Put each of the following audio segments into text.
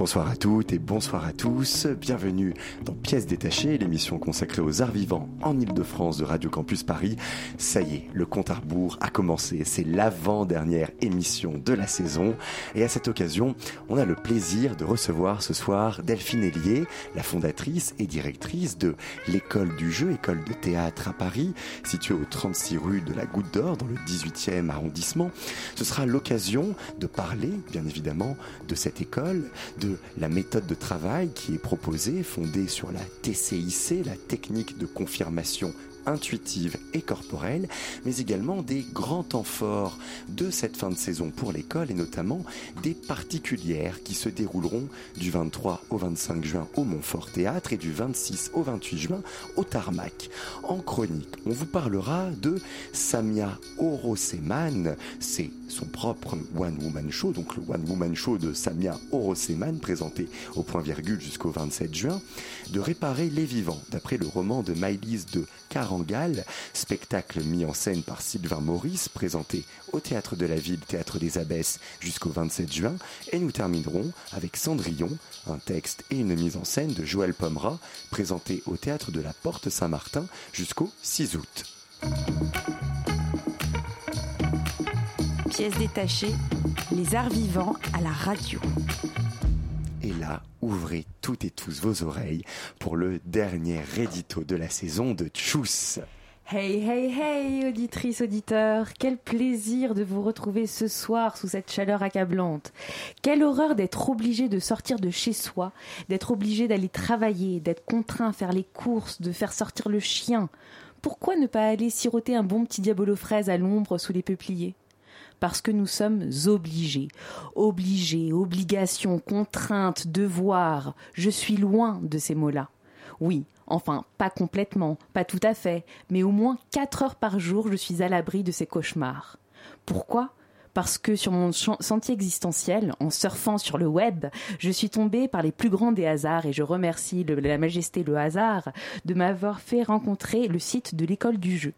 Bonsoir à toutes et bonsoir à tous. Bienvenue dans Pièces détachées, l'émission consacrée aux arts vivants en Ile-de-France de Radio Campus Paris. Ça y est, le compte à rebours a commencé. C'est l'avant-dernière émission de la saison. Et à cette occasion, on a le plaisir de recevoir ce soir Delphine Hélier, la fondatrice et directrice de l'école du jeu, école de théâtre à Paris, située au 36 rue de la Goutte d'Or dans le 18e arrondissement. Ce sera l'occasion de parler, bien évidemment, de cette école, la méthode de travail qui est proposée, fondée sur la TCIC, la technique de confirmation intuitive et corporelle, mais également des grands temps forts de cette fin de saison pour l'école et notamment des particulières qui se dérouleront du 23 au 25 juin au Montfort Théâtre et du 26 au 28 juin au Tarmac. En chronique, on vous parlera de Samia Oroseman, c'est son propre One Woman Show, donc le One Woman Show de Samia Oroseman présenté au point virgule jusqu'au 27 juin, de réparer les vivants d'après le roman de Maïlise de Carangal, spectacle mis en scène par Sylvain Maurice, présenté au Théâtre de la Ville, Théâtre des Abbesses jusqu'au 27 juin, et nous terminerons avec Cendrillon, un texte et une mise en scène de Joël Pomera, présenté au Théâtre de la Porte Saint-Martin jusqu'au 6 août. Pièces détachées, les arts vivants à la radio. Et là, ouvrez toutes et tous vos oreilles pour le dernier édito de la saison de Tchuss. Hey, hey, hey, auditrices, auditeurs, quel plaisir de vous retrouver ce soir sous cette chaleur accablante. Quelle horreur d'être obligé de sortir de chez soi, d'être obligé d'aller travailler, d'être contraint à faire les courses, de faire sortir le chien. Pourquoi ne pas aller siroter un bon petit diabolo fraise à l'ombre sous les peupliers? Parce que nous sommes obligés. Obligés, obligation, contrainte, devoir. Je suis loin de ces mots-là. Oui, enfin, pas complètement, pas tout à fait, mais au moins quatre heures par jour, je suis à l'abri de ces cauchemars. Pourquoi? Parce que sur mon sentier existentiel, en surfant sur le web, je suis tombée par les plus grands des hasards et je remercie la majesté le hasard de m'avoir fait rencontrer le site de l'école du jeu.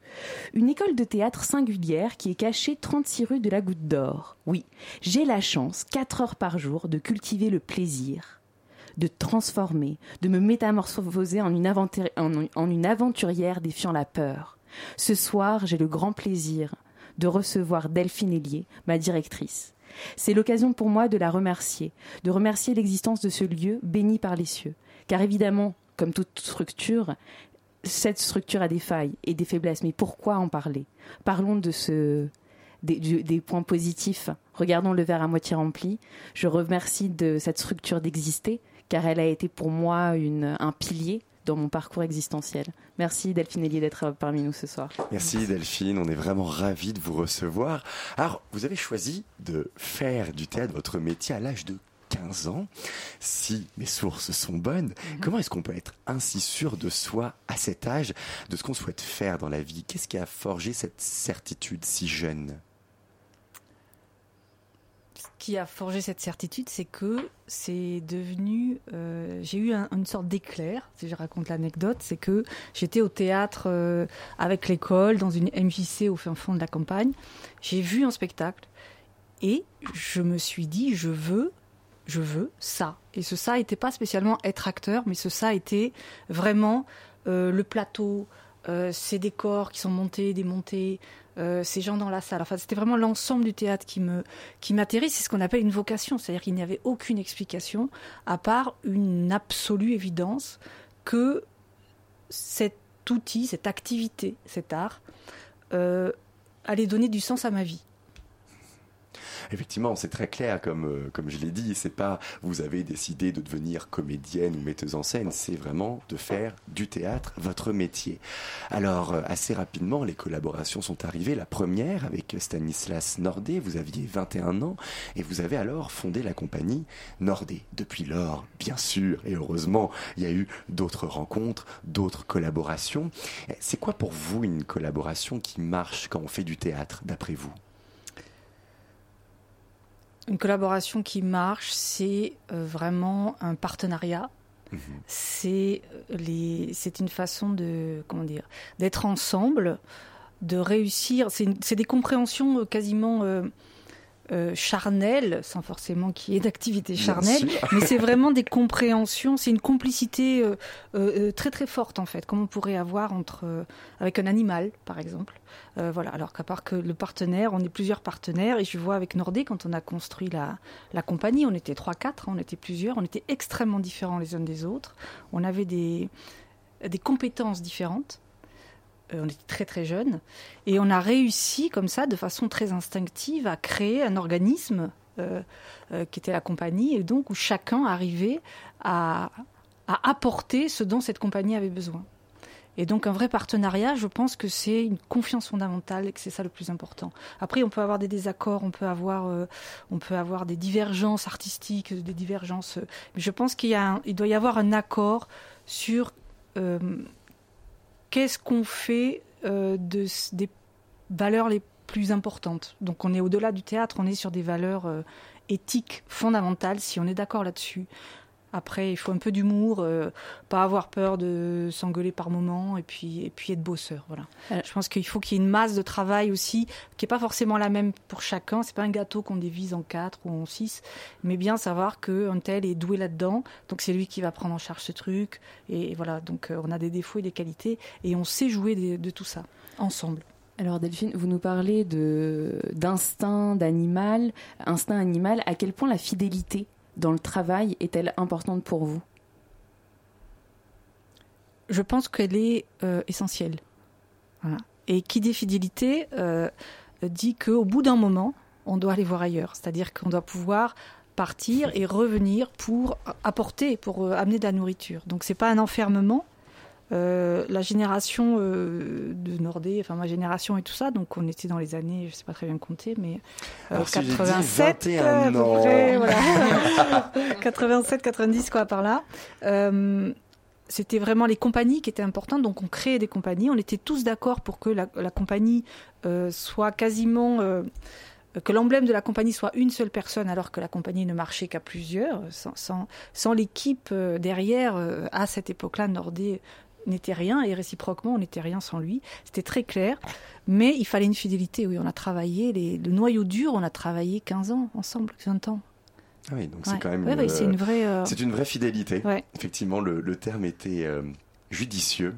Une école de théâtre singulière qui est cachée 36 rue de la Goutte d'Or. Oui, j'ai la chance, 4 heures par jour, de cultiver le plaisir de transformer, de me métamorphoser en une, en une aventurière défiant la peur. Ce soir, j'ai le grand plaisir de recevoir Delphine Hélier, ma directrice. C'est l'occasion pour moi de la remercier, de remercier l'existence de ce lieu béni par les cieux. Car évidemment, comme toute structure, cette structure a des failles et des faiblesses. Mais pourquoi en parler? Parlons de ce, des, points positifs. Regardons le verre à moitié rempli. Je remercie de cette structure d'exister, car elle a été pour moi un pilier dans mon parcours existentiel. Merci Delphine Elie d'être parmi nous ce soir. Merci Delphine, on est vraiment ravis de vous recevoir. Alors, vous avez choisi de faire du théâtre votre métier à l'âge de 15 ans. Si mes sources sont bonnes, mhm. comment est-ce qu'on peut être ainsi sûr de soi à cet âge, de ce qu'on souhaite faire dans la vie? Qu'est-ce qui a forgé cette certitude si jeune? Qui a forgé cette certitude, c'est que c'est devenu. Euh, j'ai eu une sorte d'éclair, si je raconte l'anecdote, c'est que j'étais au théâtre euh, avec l'école, dans une MJC au fin fond de la campagne. J'ai vu un spectacle et je me suis dit, je veux, je veux ça. Et ce ça n'était pas spécialement être acteur, mais ce ça était vraiment euh, le plateau, ces décors qui sont montés, démontés, euh, ces gens dans la salle. Enfin, c'était vraiment l'ensemble du théâtre qui me m'atterrit. C'est ce qu'on appelle une vocation, c'est-à-dire qu'il n'y avait aucune explication à part une absolue évidence que cet outil, cette activité, cet art, euh, allait donner du sens à ma vie. Effectivement, c'est très clair, comme, euh, comme je l'ai dit, c'est pas vous avez décidé de devenir comédienne ou metteuse en scène, c'est vraiment de faire du théâtre votre métier. Alors, euh, assez rapidement, les collaborations sont arrivées. La première avec Stanislas Nordé, vous aviez 21 ans, et vous avez alors fondé la compagnie Nordé. Depuis lors, bien sûr, et heureusement, il y a eu d'autres rencontres, d'autres collaborations. C'est quoi pour vous une collaboration qui marche quand on fait du théâtre, d'après vous? Une collaboration qui marche, c'est euh, vraiment un partenariat. Mhm. C'est euh, les, c'est une façon de, comment dire, d'être ensemble, de réussir. C'est, c'est des compréhensions euh, quasiment euh, charnelles, sans forcément qu'il y ait d'activité charnelle, mais c'est vraiment des compréhensions. C'est une complicité euh, euh, très très forte en fait, comme on pourrait avoir entre avec un animal, par exemple. Voilà. Alors qu'à part que le partenaire, on est plusieurs partenaires, et je vois avec Nordé quand on a construit la, la compagnie, on était trois quatre, hein, on était plusieurs, on était extrêmement différents les uns des autres. On avait des des compétences différentes. Euh, on était très très jeunes et on a réussi comme ça, de façon très instinctive, à créer un organisme euh, euh, qui était la compagnie et donc où chacun arrivait à, à apporter ce dont cette compagnie avait besoin. Et donc un vrai partenariat, je pense que c'est une confiance fondamentale et que c'est ça le plus important. Après, on peut avoir des désaccords, on peut avoir, on peut avoir des divergences artistiques, des divergences. mais je pense qu'il doit y avoir un accord sur qu'est-ce qu'on fait euh, des valeurs les plus importantes? Donc on est au-delà du théâtre, on est sur des valeurs euh, éthiques fondamentales, si on est d'accord là-dessus. Après, il faut un peu d'humour, euh, pas avoir peur de s'engueuler par moments, et puis, et puis être bosseur. Voilà. Alors- Je pense qu'il faut qu'il y ait une masse de travail aussi, qui est pas forcément la même pour chacun. C'est pas un gâteau qu'on divise en quatre ou en six, mais bien savoir qu'un tel est doué là-dedans, donc c'est lui qui va prendre en charge ce truc. Et voilà, donc euh, on a des défauts et des qualités, et on sait jouer de tout ça ensemble. Alors Delphine, vous nous parlez de d'instinct d'animal, instinct animal. À quel point la fidélité dans le travail est-elle importante pour vous? Je pense qu'elle est euh, essentielle. Et qui dit fidélité euh, dit qu'au bout d'un moment, on doit aller voir ailleurs. C'est-à-dire qu'on doit pouvoir partir et revenir pour apporter, pour euh, amener de la nourriture. Donc c'est pas un enfermement. Euh, la génération euh, de Nordé, enfin ma génération et tout ça, donc on était dans les années, je sais pas très bien compter, mais euh, Alors, si j'ai dit 87, 21 à peu ans. près, voilà. 87, 90 quoi par là. Euh, c'était vraiment les compagnies qui étaient importantes, donc on créait des compagnies. On était tous d'accord pour que la, la compagnie euh, soit quasiment euh, que l'emblème de la compagnie soit une seule personne, alors que la compagnie ne marchait qu'à plusieurs, sans, sans, sans l'équipe euh, derrière. euh, à cette époque-là, Nordé n'était rien et réciproquement, on n'était rien sans lui. C'était très clair, mais il fallait une fidélité. Oui, on a travaillé les, le noyau dur, on a travaillé 15 ans ensemble, 20 ans. Ah oui, donc Ouais. c'est quand même Ouais, une, ouais, c'est une vraie. euh, c'est une vraie fidélité. Effectivement, le, le terme était euh, judicieux.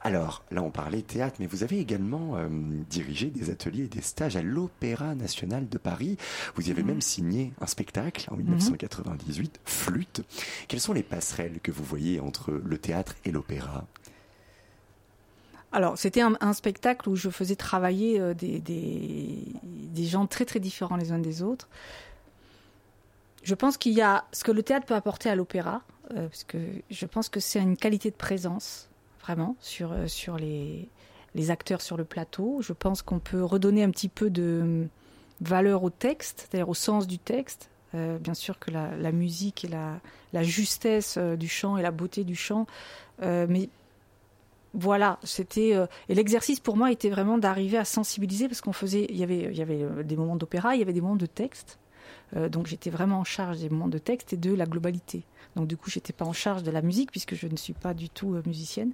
Alors, là, on parlait théâtre, mais vous avez également euh, dirigé des ateliers et des stages à l'Opéra National de Paris. Vous y avez Mhm. même signé un spectacle en 1998, Flûte. Quelles sont les passerelles que vous voyez entre le théâtre et l'opéra? Alors, c'était un, spectacle où je faisais travailler euh, des, gens très très différents les uns des autres. Je pense qu'il y a ce que le théâtre peut apporter à l'opéra, euh, parce que je pense que c'est une qualité de présence, vraiment, sur, euh, les, acteurs sur le plateau. Je pense qu'on peut redonner un petit peu de euh, valeur au texte, c'est-à-dire au sens du texte. Bien sûr que la, la musique et la, la justesse du chant et la beauté du chant, mais voilà, c'était euh, et l'exercice pour moi était vraiment d'arriver à sensibiliser parce qu'on faisait, il y avait, euh, des moments d'opéra, il y avait des moments de texte, Euh, donc j'étais vraiment en charge des moments de texte et de la globalité. Donc du coup, j'étais pas en charge de la musique puisque je ne suis pas du tout musicienne.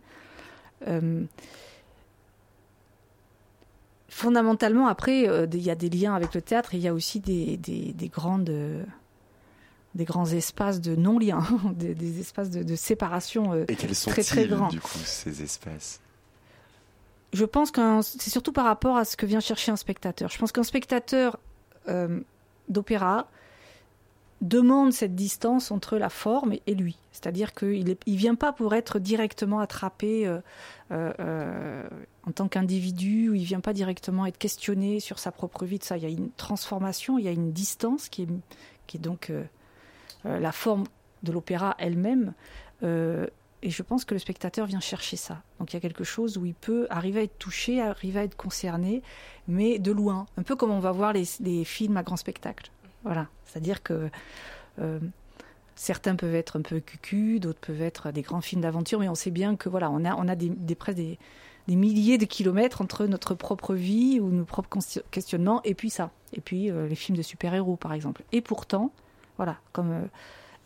Fondamentalement, après, il y a des liens avec le théâtre et il y a aussi des, des, des grandes des grands espaces de non-lien, des, des espaces de, de séparation euh, Et quels Très, très sont-ils, grand. du coup, ces espaces? Je pense que c'est surtout par rapport à ce que vient chercher un spectateur. Je pense qu'un spectateur euh, d'opéra demande cette distance entre la forme et lui. C'est-à-dire qu'il ne il vient pas pour être directement attrapé euh, euh, en tant qu'individu, ou il vient pas directement être questionné sur sa propre vie. De ça. Il y a une transformation, il y a une distance qui est, qui est donc la forme de l'opéra elle-même. et je pense que le spectateur vient chercher ça. Donc il y a quelque chose où il peut arriver à être touché, arriver à être concerné, mais de loin. Un peu comme on va voir les, films à grand spectacle. Voilà. C'est-à-dire que Certains peuvent être un peu cucu, d'autres peuvent être des grands films d'aventure, mais on sait bien que voilà, on a, on a des, des presque des, milliers de kilomètres entre notre propre vie ou nos propres questionnements et puis ça. Et puis euh, les films de super-héros, par exemple. Et pourtant, voilà, comme euh,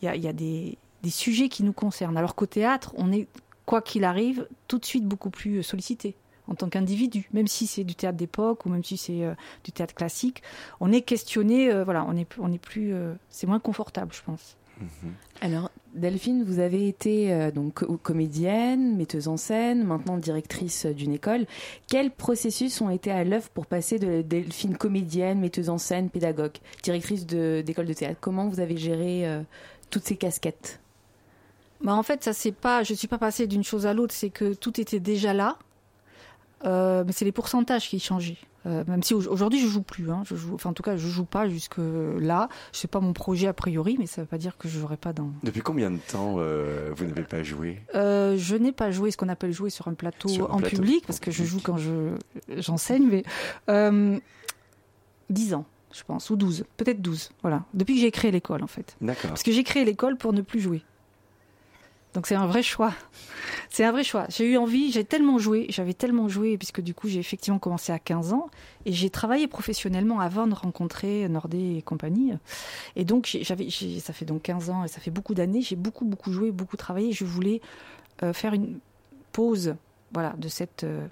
il y, a, des, sujets qui nous concernent. Alors qu'au théâtre, on est, quoi qu'il arrive, tout de suite beaucoup plus sollicité en tant qu'individu, même si c'est du théâtre d'époque ou même si c'est euh, du théâtre classique, on est questionné, voilà, on est, on est plus, c'est moins confortable, je pense. Mhm. Alors, Delphine, vous avez été euh, donc comédienne, metteuse en scène, maintenant directrice d'une école. Quels processus ont été à l'œuvre pour passer de Delphine comédienne, metteuse en scène, pédagogue, directrice d'école de, théâtre? Comment vous avez géré euh, toutes ces casquettes? Bah en fait, ça c'est pas, je suis pas passée d'une chose à l'autre, c'est que tout était déjà là, euh, mais c'est les pourcentages qui changeaient. Euh, même si aujourd'hui je joue plus, hein, je joue, enfin en tout cas je joue pas jusque là. C'est pas mon projet a priori, mais ça veut pas dire que je jouerai pas dans. Depuis combien de temps euh, vous n'avez pas joué? Euh, Je n'ai pas joué ce qu'on appelle jouer sur un plateau en public parce que je joue quand je j'enseigne, mais 10 ans je pense, ou 12, peut-être 12, voilà. Depuis que j'ai créé l'école, en fait. D'accord. Parce que j'ai créé l'école pour ne plus jouer. Donc c'est un vrai choix. C'est un vrai choix. J'ai eu envie, j'ai tellement joué, j'avais tellement joué, puisque du coup j'ai effectivement commencé à 15 ans, et j'ai travaillé professionnellement avant de rencontrer Nordé et compagnie. Et donc j'avais, ça fait donc 15 ans, et ça fait beaucoup d'années, j'ai beaucoup, beaucoup joué, beaucoup travaillé. Je voulais euh, faire une pause voilà, de cette, euh,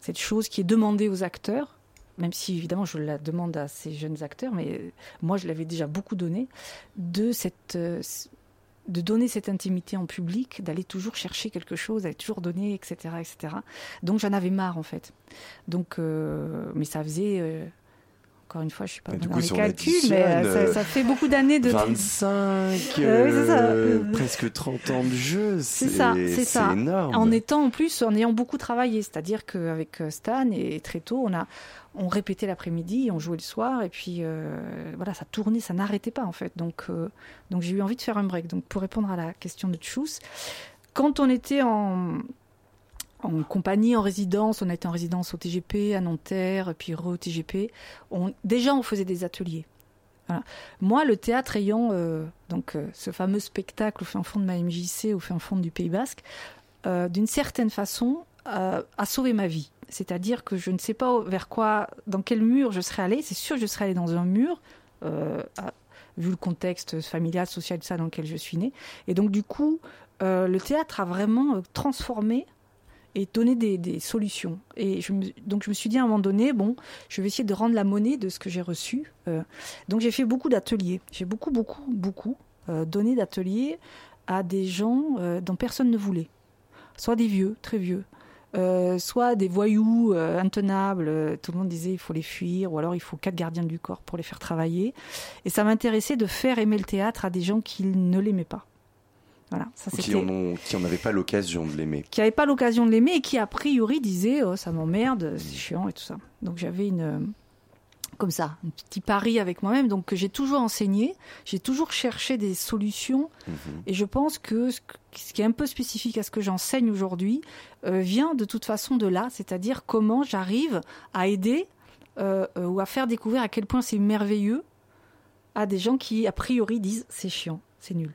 cette chose qui est demandée aux acteurs, même si évidemment je la demande à ces jeunes acteurs, mais euh, moi je l'avais déjà beaucoup donné, de cette de donner cette intimité en public, d'aller toujours chercher quelque chose, d'aller toujours donner, etc., etc. Donc j'en avais marre en fait. Donc, euh, mais ça faisait. Euh, encore une fois, je suis pas bah, dans les calculs, mais euh, ça, fait beaucoup d'années de 25, presque 30 ans de jeu, c'est ça, c'est ça. énorme. En étant en plus, en ayant beaucoup travaillé, c'est-à-dire qu'avec Stan et très tôt, on a on répétait l'après-midi, on jouait le soir, et puis euh, voilà, ça tournait, ça n'arrêtait pas en fait. Donc, euh, donc j'ai eu envie de faire un break. Donc pour répondre à la question de Tchous, quand on était en, compagnie, en résidence, on a été en résidence au TGP, à Nanterre, puis au TGP, déjà on faisait des ateliers. Moi, le théâtre ayant euh, donc ce fameux spectacle au fin fond de ma MJC, au fin fond du Pays Basque, d'une certaine façon, a sauvé ma vie. C'est-à-dire que je ne sais pas vers quoi, dans quel mur je serais allée. C'est sûr que je serais allée dans un mur, euh, vu le contexte familial, social, ça dans lequel je suis née. Et donc, du coup, euh, le théâtre a vraiment euh, transformé et donné des, solutions. Et donc, je me suis dit à un moment donné, bon, je vais essayer de rendre la monnaie de ce que j'ai reçu. donc, j'ai fait beaucoup d'ateliers. J'ai beaucoup, beaucoup, beaucoup donné d'ateliers à des gens dont personne ne voulait. Soit des vieux, très vieux, euh, soit des voyous euh, intenables, euh, tout le monde disait il faut les fuir, ou alors il faut quatre gardiens du corps pour les faire travailler. Et ça m'intéressait de faire aimer le théâtre à des gens qui ne l'aimaient pas. Voilà, ça qui n'en avaient pas l'occasion de l'aimer. Qui n'avaient pas l'occasion de l'aimer et qui a priori disaient oh, ça m'emmerde, c'est chiant et tout ça. Donc j'avais une comme ça, un petit pari avec moi-même. Donc j'ai toujours enseigné, j'ai toujours cherché des solutions. Mhm. Et je pense que ce, qui est un peu spécifique à ce que j'enseigne aujourd'hui euh, vient de toute façon de là, c'est-à-dire comment j'arrive à aider euh, euh, ou à faire découvrir à quel point c'est merveilleux à des gens qui a priori disent c'est chiant, c'est nul.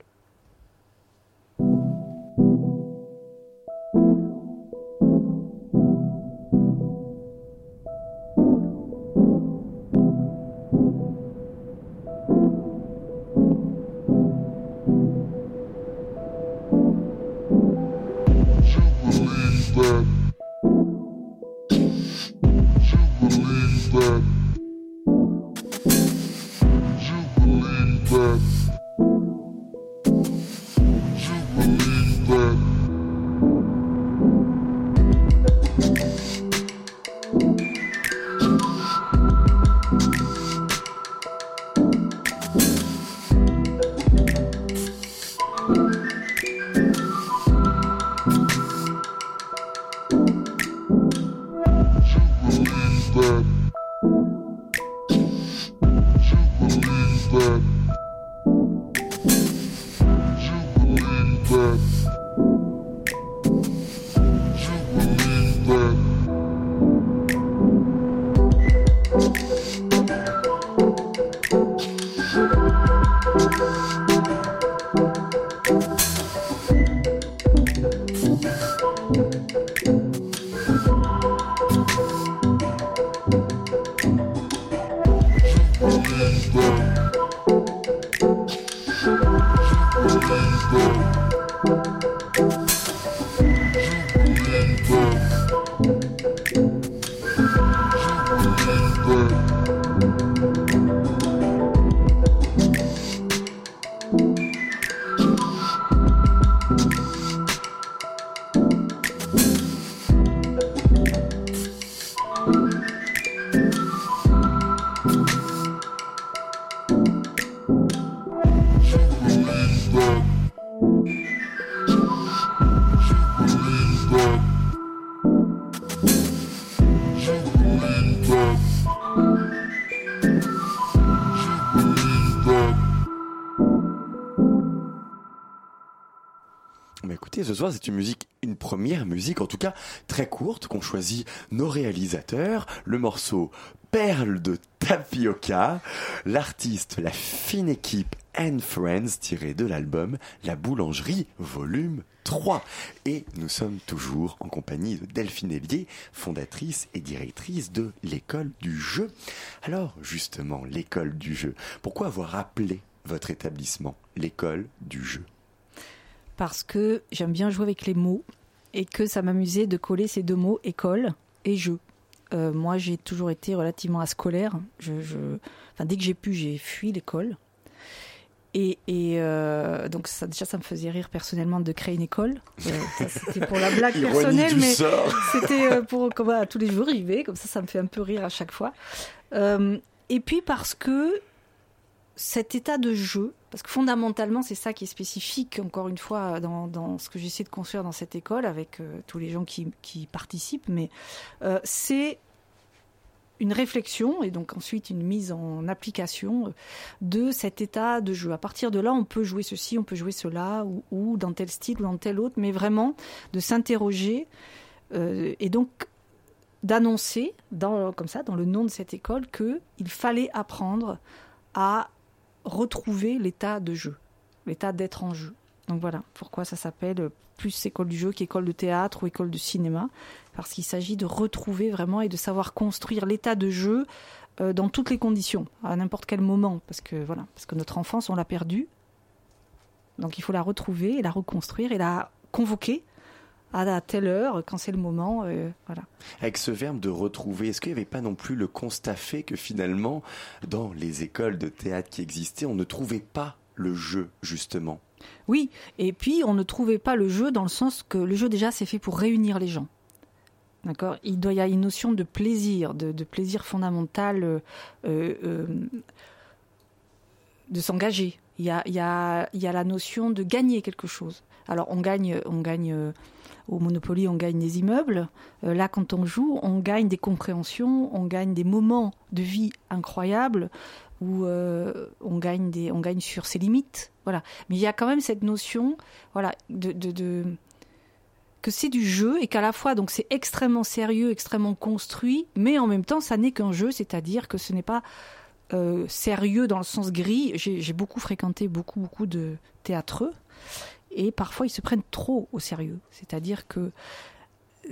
back. C'est une première musique en tout cas très courte qu'ont choisi nos réalisateurs. Le morceau Perle de Tapioca, l'artiste, la fine équipe and Friends tiré de l'album La Boulangerie volume 3. Et nous sommes toujours en compagnie de Delphine Hélier, fondatrice et directrice de l'école du jeu. Alors justement, l'école du jeu, pourquoi avoir appelé votre établissement l'école du jeu? Parce que j'aime bien jouer avec les mots et que ça m'amusait de coller ces deux mots, école et jeu. Euh, moi, j'ai toujours été relativement ascolaire. Je, je... Enfin, dès que j'ai pu, j'ai fui l'école. Et, et euh, donc, ça, déjà, ça me faisait rire personnellement de créer une école. Euh, c'était pour la blague personnelle, mais c'était pour comme, tous les jours j'y vais. Comme ça, ça me fait un peu rire à chaque fois. Et puis parce que cet état de jeu, parce que fondamentalement, c'est ça qui est spécifique, encore une fois, dans, ce que j'essaie de construire dans cette école, avec euh, tous les gens qui, participent, mais euh, c'est une réflexion et donc ensuite une mise en application de cet état de jeu. À partir de là, on peut jouer ceci, on peut jouer cela, ou, dans tel style ou dans tel autre, mais vraiment de s'interroger euh, et donc d'annoncer, comme ça, dans le nom de cette école, qu'il fallait apprendre à retrouver l'état de jeu, l'état d'être en jeu. Donc voilà pourquoi ça s'appelle plus école du jeu qu'école de théâtre ou école de cinéma, parce qu'il s'agit de retrouver vraiment et de savoir construire l'état de jeu euh, dans toutes les conditions, à n'importe quel moment, parce que voilà, parce que notre enfance on l'a perdue, donc il faut la retrouver et la reconstruire et la convoquer à telle heure quand c'est le moment, euh, voilà. Avec ce verbe de retrouver, est-ce qu'il n'y avait pas non plus le constat fait que finalement, dans les écoles de théâtre qui existaient, on ne trouvait pas le jeu, justement? Oui, et puis on ne trouvait pas le jeu dans le sens que le jeu déjà c'est fait pour réunir les gens. D'accord? Il doit y avoir une notion de plaisir, de, de plaisir fondamental, euh, euh, de s'engager. Il y a, y, a, y a la notion de gagner quelque chose. Alors on gagne, on gagne au Monopoly, on gagne des immeubles. Euh, là, quand on joue, on gagne des compréhensions, on gagne des moments de vie incroyables où euh, on gagne des, on gagne sur ses limites. Voilà. Mais il y a quand même cette notion, voilà, de, que c'est du jeu et qu'à la fois donc c'est extrêmement sérieux, extrêmement construit, mais en même temps ça n'est qu'un jeu, c'est-à-dire que ce n'est pas euh, sérieux dans le sens gris. J'ai j'ai beaucoup fréquenté beaucoup beaucoup de théâtreux et parfois ils se prennent trop au sérieux. C'est-à-dire que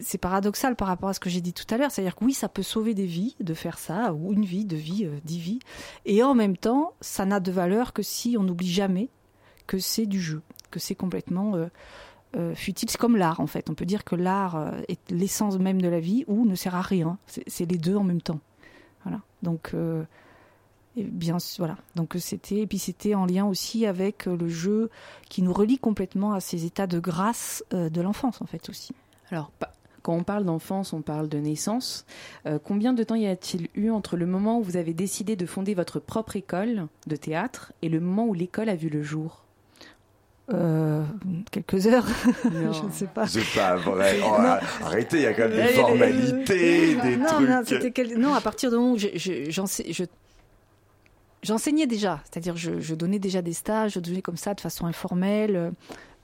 c'est paradoxal par rapport à ce que j'ai dit tout à l'heure. C'est-à-dire que oui, ça peut sauver des vies de faire ça, ou une vie, deux vies, euh, dix vies. Et en même temps, ça n'a de valeur que si on n'oublie jamais que c'est du jeu, que c'est complètement euh, euh, futile. C'est comme l'art, en fait. On peut dire que l'art euh, est l'essence même de la vie ou ne sert à rien. C'est les deux en même temps. Voilà. Donc, et bien sûr, voilà. Donc c'était et puis c'était en lien aussi avec euh, le jeu qui nous relie complètement à ces états de grâce euh, de l'enfance, en fait aussi. Alors, quand on parle d'enfance, on parle de naissance. Euh, combien de temps y a-t-il eu entre le moment où vous avez décidé de fonder votre propre école de théâtre et le moment où l'école a vu le jour? Euh, quelques heures, Non. je ne sais pas. C'est pas vrai. Oh, arrêtez, il y a quand même des Euh, formalités, des non, trucs. Non, c'était quel- non, à partir du moment où je- je- j'enseignais déjà, c'est-à-dire je, je donnais déjà des stages, je donnais comme ça de façon informelle.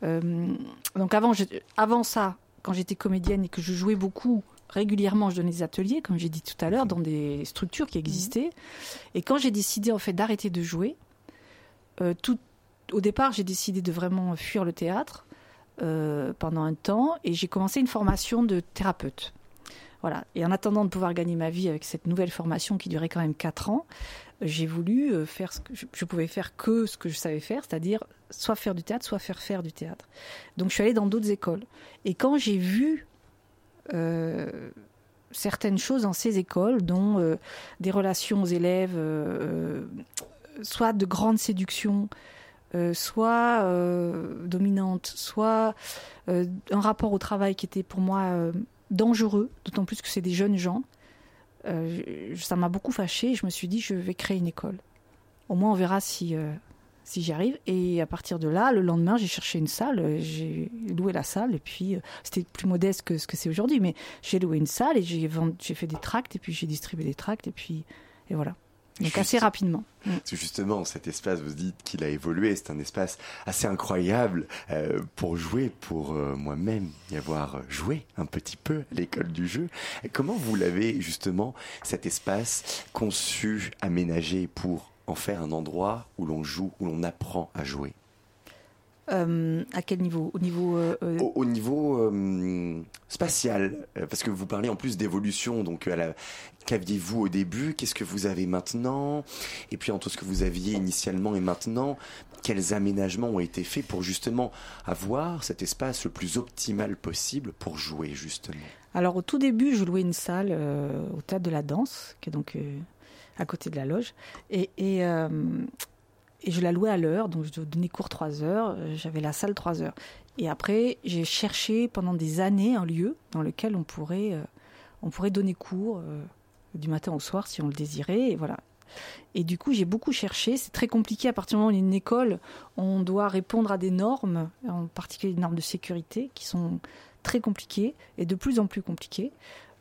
Euh, donc avant, avant ça, quand j'étais comédienne et que je jouais beaucoup régulièrement, je donnais des ateliers, comme j'ai dit tout à l'heure, dans des structures qui existaient. Et quand j'ai décidé en fait d'arrêter de jouer, euh, tout, au départ, j'ai décidé de vraiment fuir le théâtre. euh, pendant un temps et j'ai commencé une formation de thérapeute. Voilà. Et en attendant de pouvoir gagner ma vie avec cette nouvelle formation qui durait quand même 4 ans, j'ai voulu euh, faire ce que je, pouvais faire que ce que je savais faire, c'est-à-dire soit faire du théâtre, soit faire faire du théâtre. Donc je suis allée dans d'autres écoles. Et quand j'ai vu euh, certaines choses dans ces écoles, dont euh, des relations aux élèves, soit de grande séduction, soit dominante, soit un rapport au travail qui était pour moi dangereux, d'autant plus que c'est des jeunes gens. Euh, ça m'a beaucoup fâchée et je me suis dit je vais créer une école. Au moins on verra si, euh, si j'y arrive. Et à partir de là, le lendemain, j'ai cherché une salle, j'ai loué la salle et puis euh, c'était plus modeste que ce que c'est aujourd'hui, mais j'ai loué une salle et j'ai fait des tracts et puis j'ai distribué des tracts et puis et voilà. Donc Juste- assez rapidement. Parce que justement, cet espace, vous dites qu'il a évolué, c'est un espace assez incroyable euh, pour jouer, pour euh, moi-même y avoir joué un petit peu à l'école du jeu. Et comment vous l'avez justement, cet espace conçu, aménagé pour en faire un endroit où l'on joue, où l'on apprend à jouer? Euh, à quel niveau? Au niveau euh, euh, au, au niveau euh, spatial, parce que vous parlez en plus d'évolution, donc à la- qu'aviez-vous au début, qu'est-ce que vous avez maintenant, et puis entre ce que vous aviez initialement et maintenant, quels aménagements ont été faits pour justement avoir cet espace le plus optimal possible pour jouer justement? Alors au tout début, je louais une salle euh, au théâtre de la danse, qui est donc euh, à côté de la loge, et, et, euh, et je la louais à l'heure, donc je donnais cours trois heures, euh, j'avais la salle trois heures. Et après, j'ai cherché pendant des années un lieu dans lequel on pourrait, euh, on pourrait donner cours euh, du matin au soir si on le désirait, et voilà. Et du coup, j'ai beaucoup cherché. C'est très compliqué à partir du moment où y a une école, on doit répondre à des normes, en particulier des normes de sécurité, qui sont très compliquées et de plus en plus compliquées.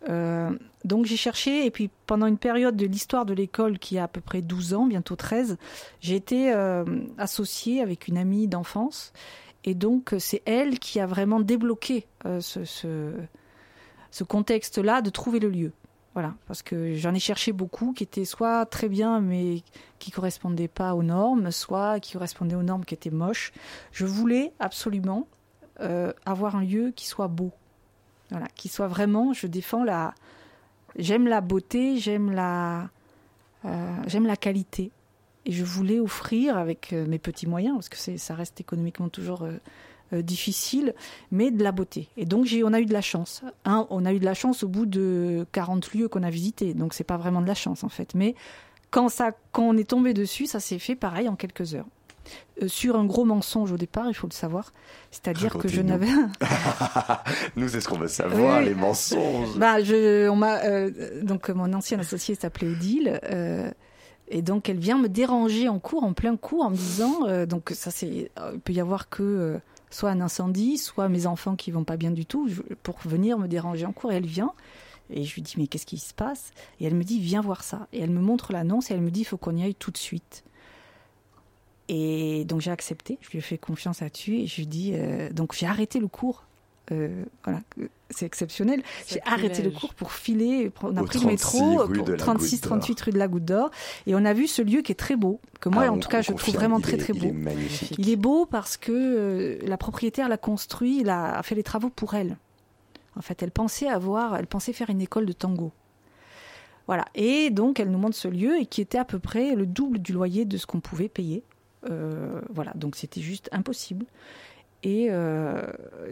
Euh, donc j'ai cherché, et puis pendant une période de l'histoire de l'école qui a à peu près 12 ans, bientôt 13, j'ai été euh, associée avec une amie d'enfance. Et donc c'est elle qui a vraiment débloqué euh, ce, ce, contexte-là de trouver le lieu. Voilà, parce que j'en ai cherché beaucoup qui étaient soit très bien mais qui correspondaient pas aux normes, soit qui correspondaient aux normes qui étaient moches. Je voulais absolument euh, avoir un lieu qui soit beau. Voilà, qui soit vraiment, je défends la j'aime la beauté, j'aime la euh, j'aime la qualité et je voulais offrir avec euh, mes petits moyens parce que ça reste économiquement toujours euh, difficile, mais de la beauté. Et donc on a eu de la chance. Hein, on a eu de la chance au bout de 40 lieux qu'on a visités, donc c'est pas vraiment de la chance en fait. Mais quand ça, quand on est tombé dessus, ça s'est fait pareil en quelques heures. Euh, sur un gros mensonge au départ, il faut le savoir. C'est-à-dire que je n'avais. Nous, c'est ce qu'on veut savoir, Oui. les mensonges. Bah, je, on m'a, euh, donc mon ancienne associée s'appelait Odile, euh, et donc elle vient me déranger en cours, en plein cours, en me disant, donc ça c'est, il peut y avoir que soit un incendie, soit mes enfants qui vont pas bien du tout, pour venir me déranger en cours, et elle vient. Et je lui dis mais qu'est-ce qui se passe? Et elle me dit viens voir ça. Et elle me montre l'annonce et elle me dit il faut qu'on y aille tout de suite. Et donc j'ai accepté, je lui ai fait confiance là-dessus et je lui dis euh, donc j'ai arrêté le cours. Euh, voilà, c'est exceptionnel. J'ai arrêté le cours pour filer. On a Au pris le 36 métro rue pour de la 36, Goutte d'Or. 38 rue de la Goutte d'Or et on a vu ce lieu qui est très beau. Que moi, Ah, en tout cas, je trouve vraiment très est- très Il beau. est magnifique. Il est beau parce que euh, la propriétaire l'a construit, il a, a fait les travaux pour elle. En fait, elle pensait avoir, elle pensait faire une école de tango. Voilà. Et donc, elle nous montre ce lieu et qui était à peu près le double du loyer de ce qu'on pouvait payer. Euh, voilà. Donc, c'était juste impossible. Et euh,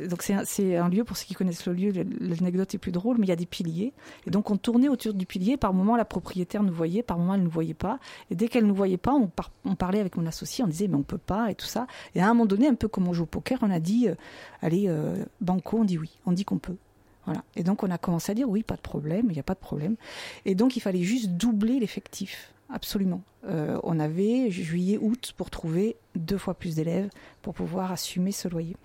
donc, c'est un, lieu, pour ceux qui connaissent le lieu, l'anecdote est plus drôle, mais il y a des piliers. Et donc, on tournait autour du pilier. Par moment, la propriétaire nous voyait, par moment, elle ne nous voyait pas. Et dès qu'elle ne nous voyait pas, on, par- on parlait avec mon associé, on disait, mais on peut pas, et tout ça. Et à un moment donné, un peu comme on joue au poker, on a dit, euh, allez, banco, on dit oui, on dit qu'on peut. Voilà. Et donc on a commencé à dire oui, pas de problème, il n'y a pas de problème. Et donc il fallait juste doubler l'effectif, absolument. Euh, on avait juillet, août pour trouver deux fois plus d'élèves pour pouvoir assumer ce loyer.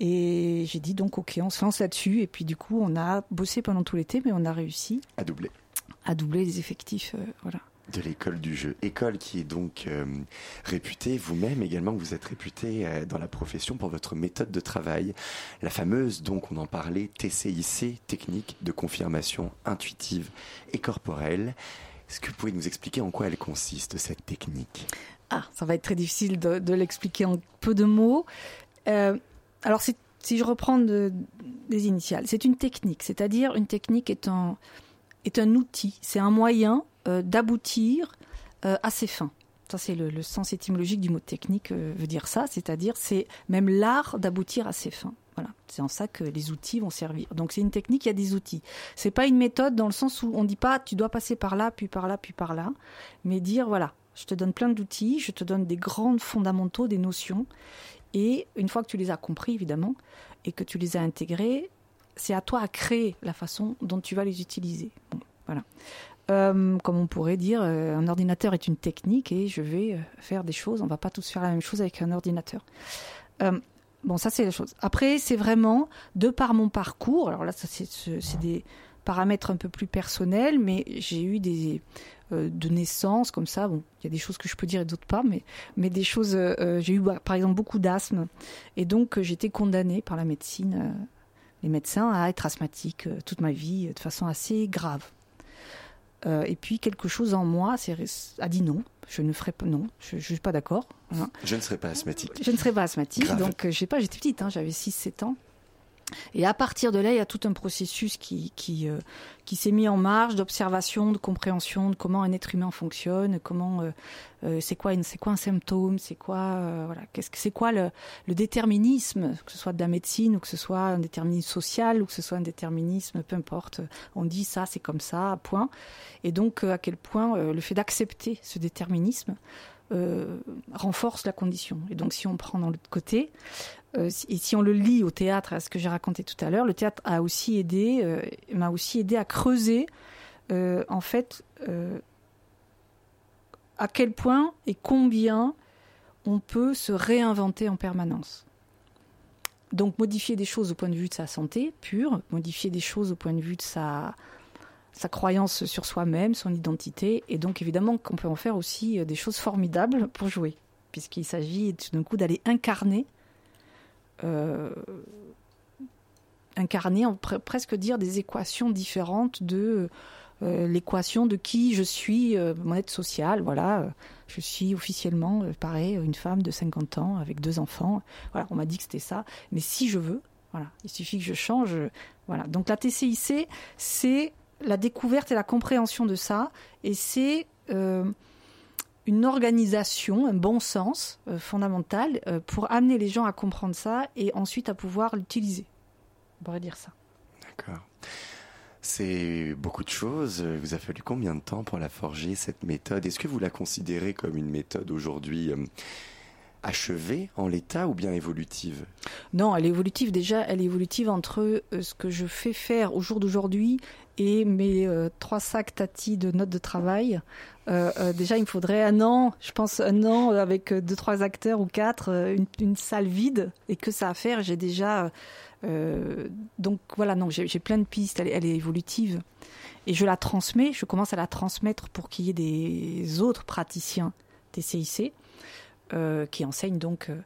Et j'ai dit donc ok, on se lance là-dessus. Et puis du coup, on a bossé pendant tout l'été, mais on a réussi À doubler. à doubler les effectifs. euh, voilà. de l'école du jeu. École qui est donc euh, réputée, vous-même également, vous êtes réputé euh, dans la profession pour votre méthode de travail. La fameuse, donc on en parlait, TCIC, technique de confirmation intuitive et corporelle. Est-ce que vous pouvez nous expliquer en quoi elle consiste, cette technique? Ah, ça va être très difficile de, l'expliquer en peu de mots. Euh, alors si je reprends de- des initiales, c'est une technique, c'est-à-dire une technique est un, est un outil, c'est un moyen euh, d'aboutir euh, à ses fins. Ça, c'est le, le sens étymologique du mot technique, veut dire ça, c'est-à-dire c'est même l'art d'aboutir à ses fins. Voilà, c'est en ça que les outils vont servir. Donc c'est une technique, il y a des outils. C'est pas une méthode dans le sens où on dit pas tu dois passer par là, puis par là, puis par là, mais dire voilà, je te donne plein d'outils, je te donne des grands fondamentaux, des notions, et une fois que tu les as compris évidemment et que tu les as intégrés, c'est à toi à créer la façon dont tu vas les utiliser. Voilà. Euh, comme on pourrait dire, euh, un ordinateur est une technique et je vais euh, faire des choses. On va pas tous faire la même chose avec un ordinateur. Bon, ça c'est la chose. Après, c'est vraiment de par mon parcours. Alors là, ça c'est des paramètres un peu plus personnels, mais j'ai eu des euh, de naissance comme ça. Bon, il y a des choses que je peux dire et d'autres pas, mais des choses. euh, euh, j'ai eu bah, par exemple beaucoup d'asthme et donc euh, été condamnée par la médecine, les médecins, à être asthmatique toute ma vie de façon assez grave. Euh, et puis quelque chose en moi a dit non, je ne ferai pas non, je, je suis pas d'accord. Voilà. Je ne serai pas asthmatique. Je ne serais pas asthmatique, Grave. donc euh, je sais pas, j'étais petite, hein, j'avais 6-7 ans. Et à partir de là, il y a tout un processus qui, qui, euh, qui s'est mis en marche d'observation, de compréhension de comment un être humain fonctionne, comment euh, euh, c'est quoi, quoi un symptôme, c'est quoi, voilà, qu'est-ce quoi le, le déterminisme, que ce soit de la médecine ou que ce soit un déterminisme social ou que ce soit un déterminisme, peu importe. On dit ça, c'est comme ça, point. Et donc à quel point le fait d'accepter ce déterminisme renforce la condition. Et donc, si on prend dans l'autre côté, et si on le lie au théâtre, à ce que j'ai raconté tout à l'heure, le théâtre a aussi aidé, euh, m'a aussi aidé à creuser, euh, en fait, euh, à quel point et combien on peut se réinventer en permanence. Donc, modifier des choses au point de vue de sa santé pure, modifier des choses au point de vue de sa sa croyance sur soi-même, son identité, et donc évidemment qu'on peut en faire aussi euh, des choses formidables pour jouer, puisqu'il s'agit tout d'un coup d'aller incarner, euh, incarner, on pourrait presque dire des équations différentes de euh, l'équation de qui je suis, euh, mon être social, voilà, euh, je suis officiellement, euh, pareil, une femme de 50 ans avec deux enfants, voilà, on m'a dit que c'était ça, mais si je veux, voilà, il suffit que je change, euh, voilà. Donc la TCIC, c'est la découverte et la compréhension de ça, et c'est euh, une organisation, un bon sens euh, fondamental euh, pour amener les gens à comprendre ça et ensuite à pouvoir l'utiliser. On pourrait dire ça. D'accord. C'est beaucoup de choses. Il vous a fallu combien de temps pour la forger, cette méthode? Est-ce que vous la considérez comme une méthode aujourd'hui euh, achevée en l'état ou bien évolutive? Non, elle est évolutive déjà, elle est évolutive entre euh, ce que je fais faire au jour d'aujourd'hui et mes euh, trois sacs tati de notes de travail. Euh, déjà, il me faudrait un an, je pense un an avec deux, trois acteurs ou quatre, une, salle vide et que ça à faire. J'ai déjà... donc voilà, non, j'ai plein de pistes, elle, elle est évolutive. Et je la transmets, je commence à la transmettre pour qu'il y ait des autres praticiens TCIC euh, qui enseignent donc. euh,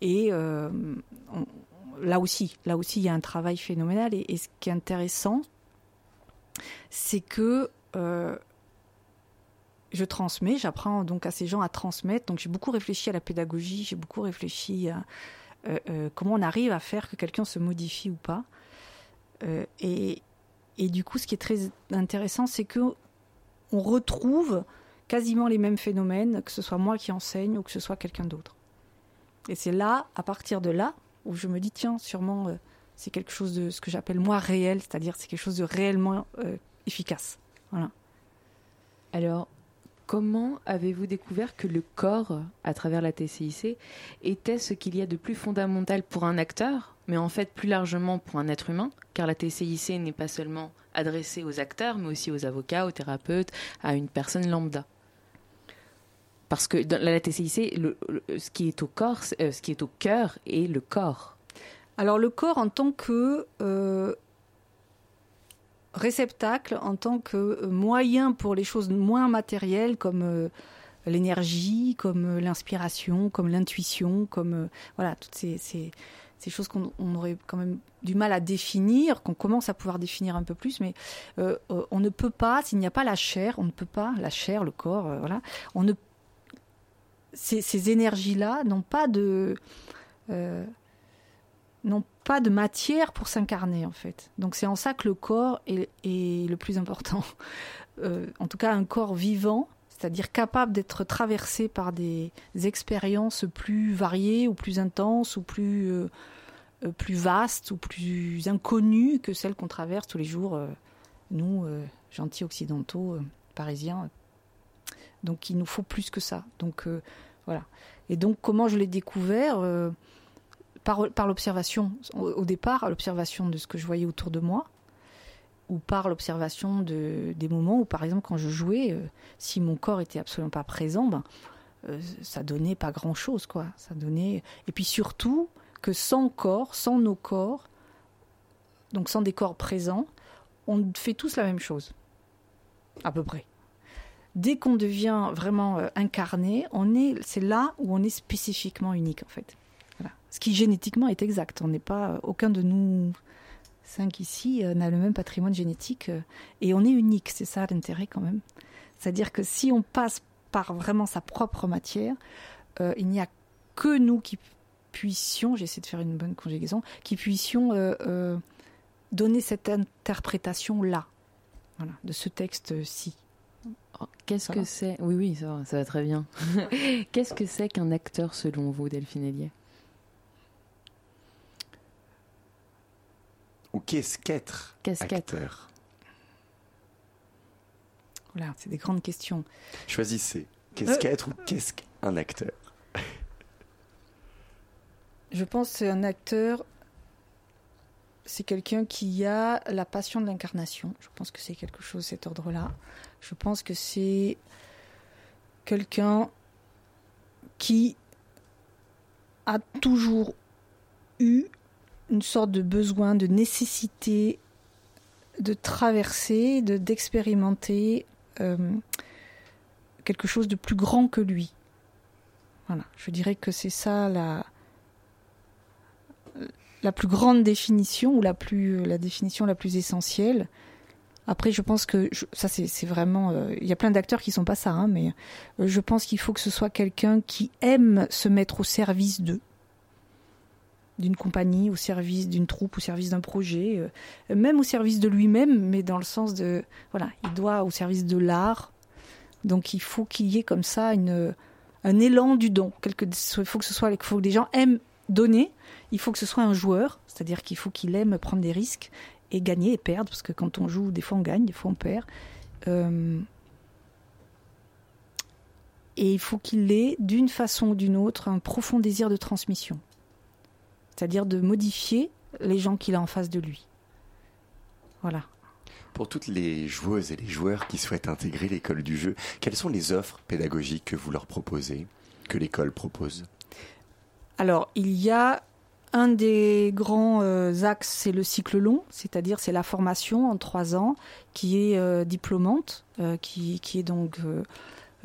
et euh, là aussi, là aussi, il y a un travail phénoménal. Et, ce qui est intéressant, c'est que euh, je transmets, j'apprends donc à ces gens à transmettre. Donc j'ai beaucoup réfléchi à la pédagogie, j'ai beaucoup réfléchi à euh, euh, comment on arrive à faire que quelqu'un se modifie ou pas. Euh, et, et du coup, ce qui est très intéressant, c'est que on retrouve quasiment les mêmes phénomènes, que ce soit moi qui enseigne ou que ce soit quelqu'un d'autre. Et c'est là, à partir de là, où je me dis, tiens, sûrement, euh, c'est quelque chose de ce que j'appelle moi réel, c'est-à-dire c'est quelque chose de réellement euh, efficace. Voilà. Alors, comment avez-vous découvert que le corps, à travers la TCIC, était ce qu'il y a de plus fondamental pour un acteur, mais en fait plus largement pour un être humain? Car la TCIC n'est pas seulement adressée aux acteurs, mais aussi aux avocats, aux thérapeutes, à une personne lambda. Parce que dans la TCIC, le- ce qui est au corps, euh, ce qui est au cœur est le corps. Alors le corps en tant que euh, réceptacle, en tant que euh, moyen pour les choses moins matérielles comme l'énergie, comme l'inspiration, comme l'intuition, comme voilà toutes ces, choses qu'on on aurait quand même du mal à définir, qu'on commence à pouvoir définir un peu plus, mais on ne peut pas, s'il n'y a pas la chair, on ne peut pas, la chair, le corps, voilà, on ne ces, énergies-là n'ont pas de euh, n'ont pas de matière pour s'incarner en fait. Donc c'est en ça que le corps est, le plus important. Euh, en tout cas, un corps vivant, c'est-à-dire capable d'être traversé par des expériences plus variées ou plus intenses ou plus, euh, plus vastes ou plus inconnues que celles qu'on traverse tous les jours, nous, gentils occidentaux, parisiens. Donc il nous faut plus que ça. Donc euh, voilà. Et donc comment je l'ai découvert euh, par, l'observation, au, au départ, l'observation de ce que je voyais autour de moi, ou par l'observation de, des moments où, par exemple, quand je jouais, euh, si mon corps était absolument pas présent, ben, ça donnait pas grand-chose, quoi. Ça donnait... Et puis surtout, que sans corps, sans nos corps, donc sans des corps présents, on fait tous la même chose, à peu près. Dès qu'on devient vraiment euh, incarné, on est, c'est là où on est spécifiquement unique, en fait. Ce qui génétiquement est exact. On n'est pas, euh, aucun de nous cinq ici euh, n'a le même patrimoine génétique et on est unique. C'est ça l'intérêt quand même. C'est-à-dire que si on passe par vraiment sa propre matière, il n'y a que nous qui puissions, j'essaie de faire une bonne conjugaison, qui puissions donner cette interprétation-là, voilà, de ce texte-ci. Qu'est-ce que c'est? Oui, oui, ça va, ça va très bien. Qu'est-ce que c'est qu'un acteur selon vous, Delphine Hélier Ou qu'est-ce qu'être Qu'est-ce qu'être acteur? Voilà, c'est des grandes questions. Choisissez. Qu'est-ce Euh. qu'être ou qu'est-ce qu'un acteur? Je pense que c'est un acteur, c'est quelqu'un qui a la passion de l'incarnation. Je pense que c'est quelque chose cet ordre-là. Je pense que c'est quelqu'un qui a toujours eu une sorte de besoin, de nécessité de traverser, de d'expérimenter euh, quelque chose de plus grand que lui. Voilà, je dirais que c'est ça la la plus grande définition ou la plus la définition la plus essentielle. Après, je pense que ça c'est vraiment euh, il y a plein d'acteurs qui sont pas ça, hein, mais euh, je pense qu'il faut que ce soit quelqu'un qui aime se mettre au service d'eux, d'une compagnie, au service d'une troupe, au service d'un projet, euh, même au service de lui-même, mais dans le sens de voilà, il doit au service de l'art. Donc il faut qu'il y ait comme ça un élan du don. Quelque, faut que ce soit, faut que les gens aiment donner. Il faut que ce soit un joueur, c'est-à-dire qu'il faut qu'il aime prendre des risques et gagner et perdre, parce que quand on joue, des fois on gagne, des fois on perd. Euh, Et il faut qu'il ait, d'une façon ou d'une autre, un profond désir de transmission, c'est-à-dire de modifier les gens qu'il a en face de lui. Voilà. Pour toutes les joueuses et les joueurs qui souhaitent intégrer l'école du jeu, quelles sont les offres pédagogiques que vous leur proposez, que l'école propose? Alors, il y a un des grands euh, axes, c'est le cycle long, c'est-à-dire c'est la formation en trois ans qui est euh, diplômante, euh, qui, qui est donc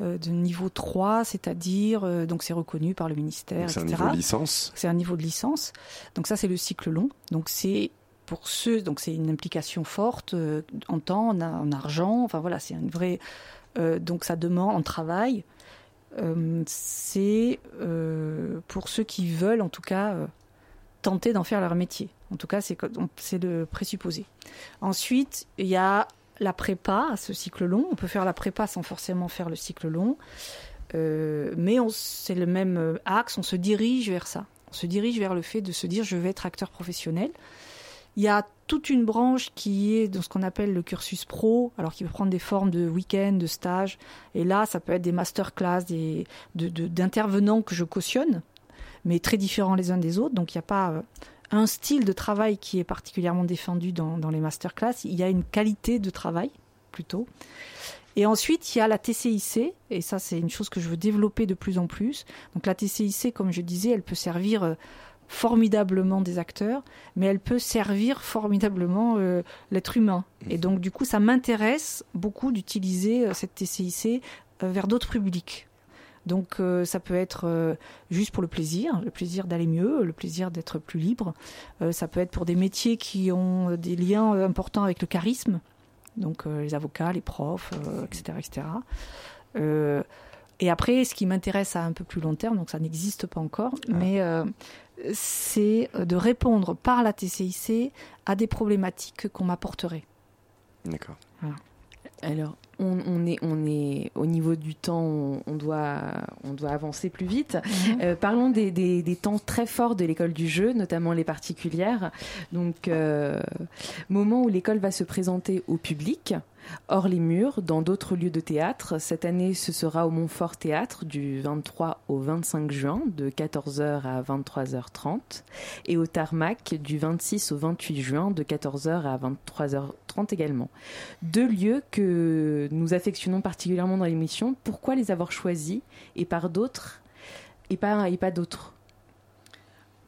de niveau 3, c'est-à-dire, donc c'est reconnu par le ministère, C'est un niveau licence. C'est un niveau de licence. Donc ça, c'est le cycle long. Donc c'est pour ceux, donc c'est une implication forte en temps, en, argent. Enfin voilà, c'est une vraie. donc ça demande en travail. Euh, c'est euh, pour ceux qui veulent, en tout cas, euh, tenter d'en faire leur métier. En tout cas, c'est le présupposé. Ensuite, il y a la prépa ce cycle long. On peut faire la prépa sans forcément faire le cycle long. Euh, mais c'est le même euh, axe, on se dirige vers ça. On se dirige vers le fait de se dire je vais être acteur professionnel. Il y a toute une branche qui est dans ce qu'on appelle le cursus pro, alors qui peut prendre des formes de week-end, de stage. Et là, ça peut être des masterclass, d'intervenants que je cautionne, mais très différents les uns des autres. Donc il n'y a pas euh, un style de travail qui est particulièrement défendu dans, les masterclass. Il y a une qualité de travail plutôt. Et ensuite, il y a la TCIC, et ça c'est une chose que je veux développer de plus en plus. Donc la TCIC, comme je disais, elle peut servir euh, formidablement des acteurs, mais elle peut servir formidablement euh, l'être humain. Et donc du coup, ça m'intéresse beaucoup d'utiliser cette TCIC vers d'autres publics. Donc euh, ça peut être euh, juste pour le plaisir, le plaisir d'aller mieux, le plaisir d'être plus libre. Euh, ça peut être pour des métiers qui ont des liens importants avec le charisme, donc les avocats, les profs, etc., etc. Et après, ce qui m'intéresse à un peu plus long terme, donc ça n'existe pas encore, Ah. mais c'est de répondre par la TCIC à des problématiques qu'on m'apporterait. D'accord. Alors, on, on est, on est au niveau du temps, on, on doit, on doit avancer plus vite. Euh, parlons des, des- des temps très forts de l'école du jeu, notamment les particulières. Donc, euh, moment où l'école va se présenter au public, hors les murs, dans d'autres lieux de théâtre. Cette année, ce sera au Montfort Théâtre du 23 au 25 juin, de 14h à 23h30, et au Tarmac du 26 au 28 juin, de 14h à 23h30 également. Deux lieux que nous affectionnons particulièrement dans l'émission. Pourquoi les avoir choisis et par d'autres et pas, et pas d'autres?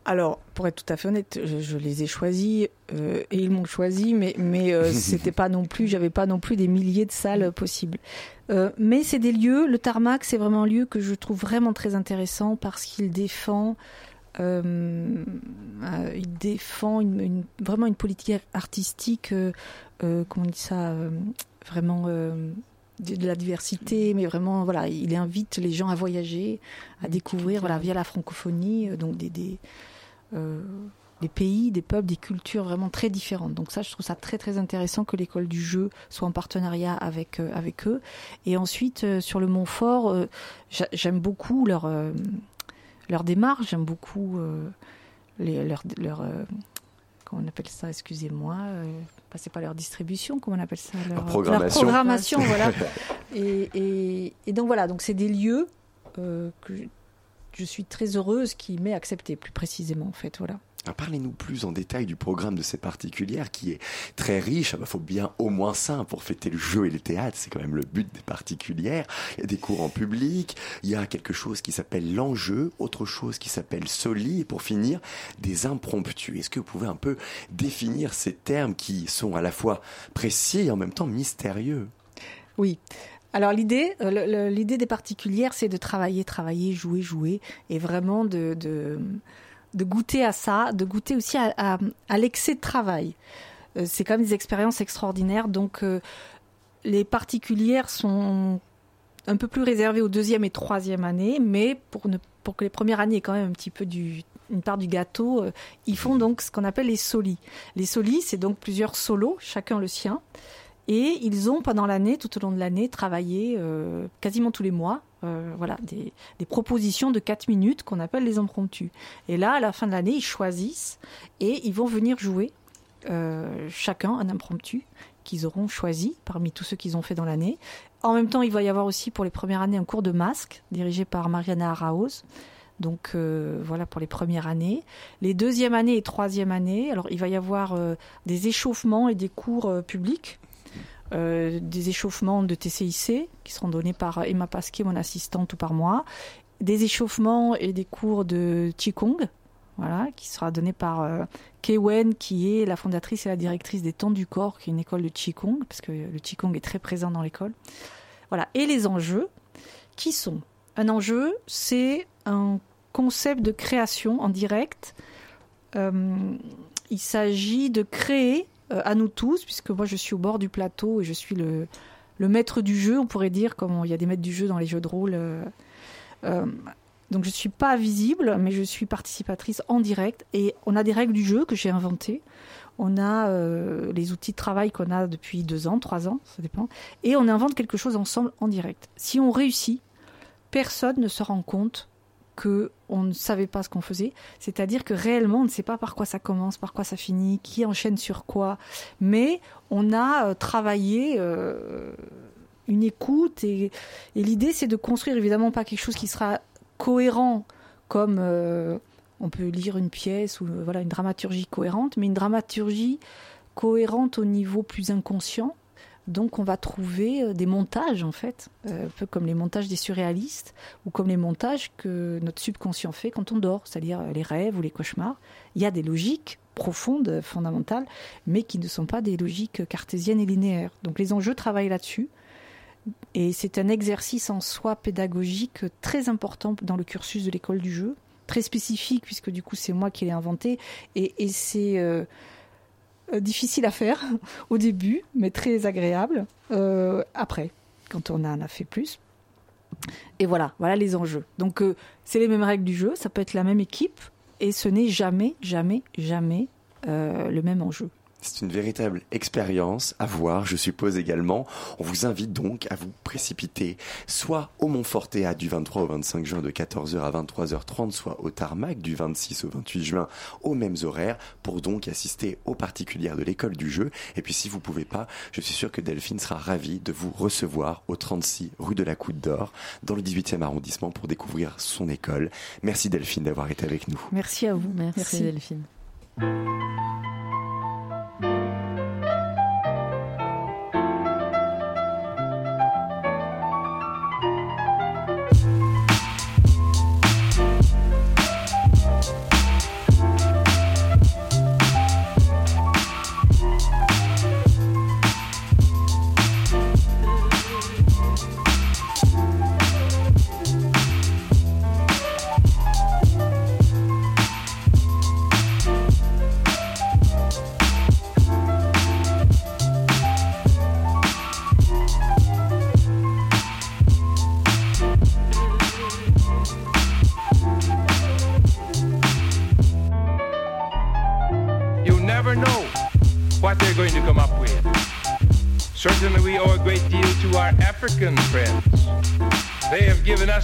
Alors, pour être tout à fait honnête, je, je les ai choisis euh, et ils m'ont choisi, mais mais euh, c'était pas non plus, j'avais pas non plus des milliers de salles possibles. Euh, mais c'est des lieux. Le tarmac, c'est vraiment un lieu que je trouve vraiment très intéressant parce qu'il défend. euh, euh, il défend une, une- vraiment une politique artistique, euh, euh, comment on dit ça, euh, vraiment euh, de, la diversité, mais vraiment, voilà, il invite les gens à voyager, à découvrir, voilà, via la francophonie, donc des, des, des pays, des peuples, des cultures vraiment très différentes. Donc ça, je trouve ça très très intéressant que l'école du jeu soit en partenariat avec euh, avec eux. Et ensuite, euh, sur le Montfort, euh, j'a- j'aime beaucoup leur euh, leur démarche, j'aime beaucoup euh, les, leur leur euh, comment on appelle ça Excusez-moi. Euh, c'est pas leur distribution, comment on appelle ça leur, programmation. leur programmation, voilà. Et, et, et donc voilà, donc c'est des lieux euh, que je, suis très heureuse qu'ils m'aient accepté, plus précisément en fait, voilà. Alors, Parlez-nous plus en détail du programme de cette particulière qui est très riche. Il faut bien au moins ça pour fêter le jeu et le théâtre. C'est quand même le but des particulières. Il y a des cours en public. Il y a quelque chose qui s'appelle l'enjeu, autre chose qui s'appelle soli. Et pour finir, des impromptus. Est-ce que vous pouvez un peu définir ces termes qui sont à la fois précis et en même temps mystérieux? Oui. Alors l'idée, euh, l'idée des particulières, c'est de travailler, travailler, jouer, jouer, et vraiment de, goûter à ça, de goûter aussi à, l'excès de travail. Euh, c'est quand même des expériences extraordinaires. Donc euh, les particulières sont un peu plus réservées aux deuxième et troisième années, mais pour, que les premières années aient quand même un petit peu une part du gâteau, ils font donc ce qu'on appelle les solis. Les solis, c'est donc plusieurs solos, chacun le sien. Et ils ont pendant l'année, tout au long de l'année, travaillé euh, quasiment tous les mois, euh, voilà, des, propositions de 4 minutes qu'on appelle les impromptus. Et là, à la fin de l'année, ils choisissent et ils vont venir jouer euh, chacun un impromptu qu'ils auront choisi parmi tous ceux qu'ils ont fait dans l'année. En même temps, il va y avoir aussi pour les premières années un cours de masque dirigé par Mariana Araoz. Donc voilà pour les premières années. Les deuxième années et troisième années, alors il va y avoir des échauffements et des cours publics euh, des échauffements de TCIC qui seront donnés par Emma Pasquet, mon assistante, ou par moi, des échauffements et des cours de Qigong, voilà, qui sera donné par euh, Kei Wen, qui est la fondatrice et la directrice des Temps du Corps, qui est une école de Qigong, parce que le Qigong est très présent dans l'école. Voilà. Et les enjeux, qui sont? Un enjeu, c'est un concept de création en direct. Euh, il s'agit de créer à nous tous, puisque moi je suis au bord du plateau et je suis le, maître du jeu, on pourrait dire, comme il y a des maîtres du jeu dans les jeux de rôle. euh, euh, donc je ne suis pas visible, mais je suis participatrice en direct. Et on a des règles du jeu que j'ai inventées. On a euh, les outils de travail qu'on a depuis deux ans, trois ans, ça dépend. Et on invente quelque chose ensemble en direct. Si on réussit, personne ne se rend compte que on ne savait pas ce qu'on faisait. C'est-à-dire que réellement, on ne sait pas par quoi ça commence, par quoi ça finit, qui enchaîne sur quoi. Mais on a euh, travaillé euh, une écoute et, l'idée, c'est de construire évidemment pas quelque chose qui sera cohérent comme euh, on peut lire une pièce ou voilà une dramaturgie cohérente, mais une dramaturgie cohérente au niveau plus inconscient. Donc on va trouver euh, des montages en fait, euh, un peu comme les montages des surréalistes ou comme les montages que notre subconscient fait quand on dort, c'est-à-dire euh, les rêves ou les cauchemars. Il y a des logiques profondes, fondamentales, mais qui ne sont pas des logiques cartésiennes et linéaires. Donc les enjeux travaillent là-dessus. Et c'est un exercice en soi pédagogique très important dans le cursus de l'école du jeu, très spécifique puisque du coup c'est moi qui l'ai inventé et, c'est difficile à faire au début, mais très agréable euh, après, quand on en a fait plus. Et voilà, voilà les enjeux. Donc euh, c'est les mêmes règles du jeu, ça peut être la même équipe, et ce n'est jamais, jamais, jamais euh, le même enjeu. C'est une véritable expérience à voir, je suppose également. On vous invite donc à vous précipiter soit au Montfortéat du 23 au 25 juin de 14h à 23h30, soit au Tarmac du 26 au 28 juin aux mêmes horaires pour donc assister aux particulières de l'école du jeu. Et puis si vous pouvez pas, je suis sûr que Delphine sera ravie de vous recevoir au 36 rue de la Côte d'Or dans le 18e arrondissement pour découvrir son école. Merci Delphine d'avoir été avec nous. Merci à vous. Merci, Merci. Delphine.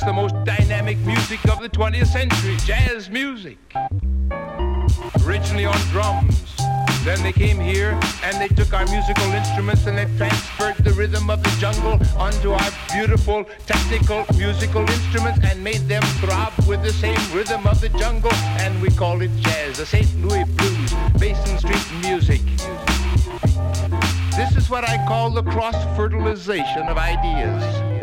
The most dynamic music of the 20th century, jazz music. Originally on drums. Then they came here and they took our musical instruments and they transferred the rhythm of the jungle onto our beautiful technical musical instruments and made them throb with the same rhythm of the jungle. And we call it jazz, the St. Louis blues, Basin Street music. This is what I call the cross fertilization of ideas.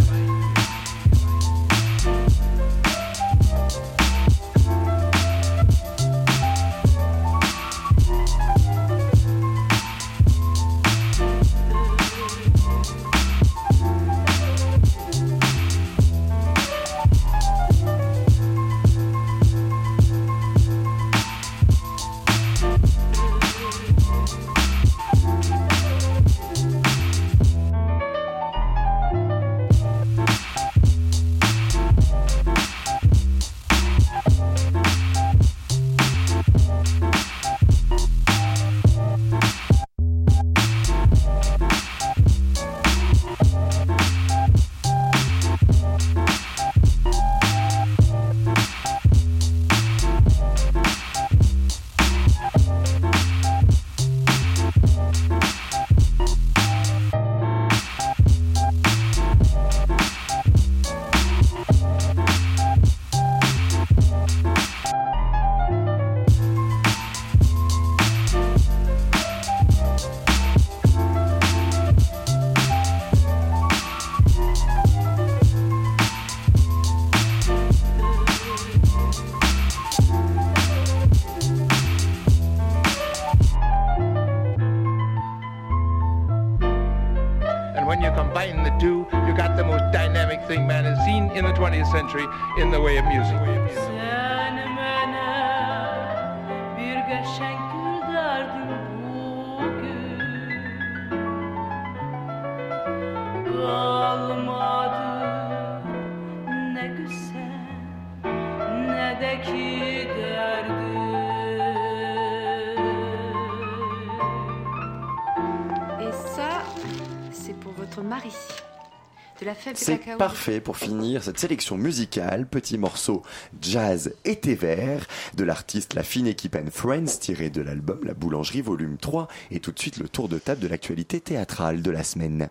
C'est parfait pour finir cette sélection musicale, petit morceau jazz et thé vert de l'artiste La Fine Équipe and Friends tiré de l'album La Boulangerie volume 3 et tout de suite le tour de table de l'actualité théâtrale de la semaine.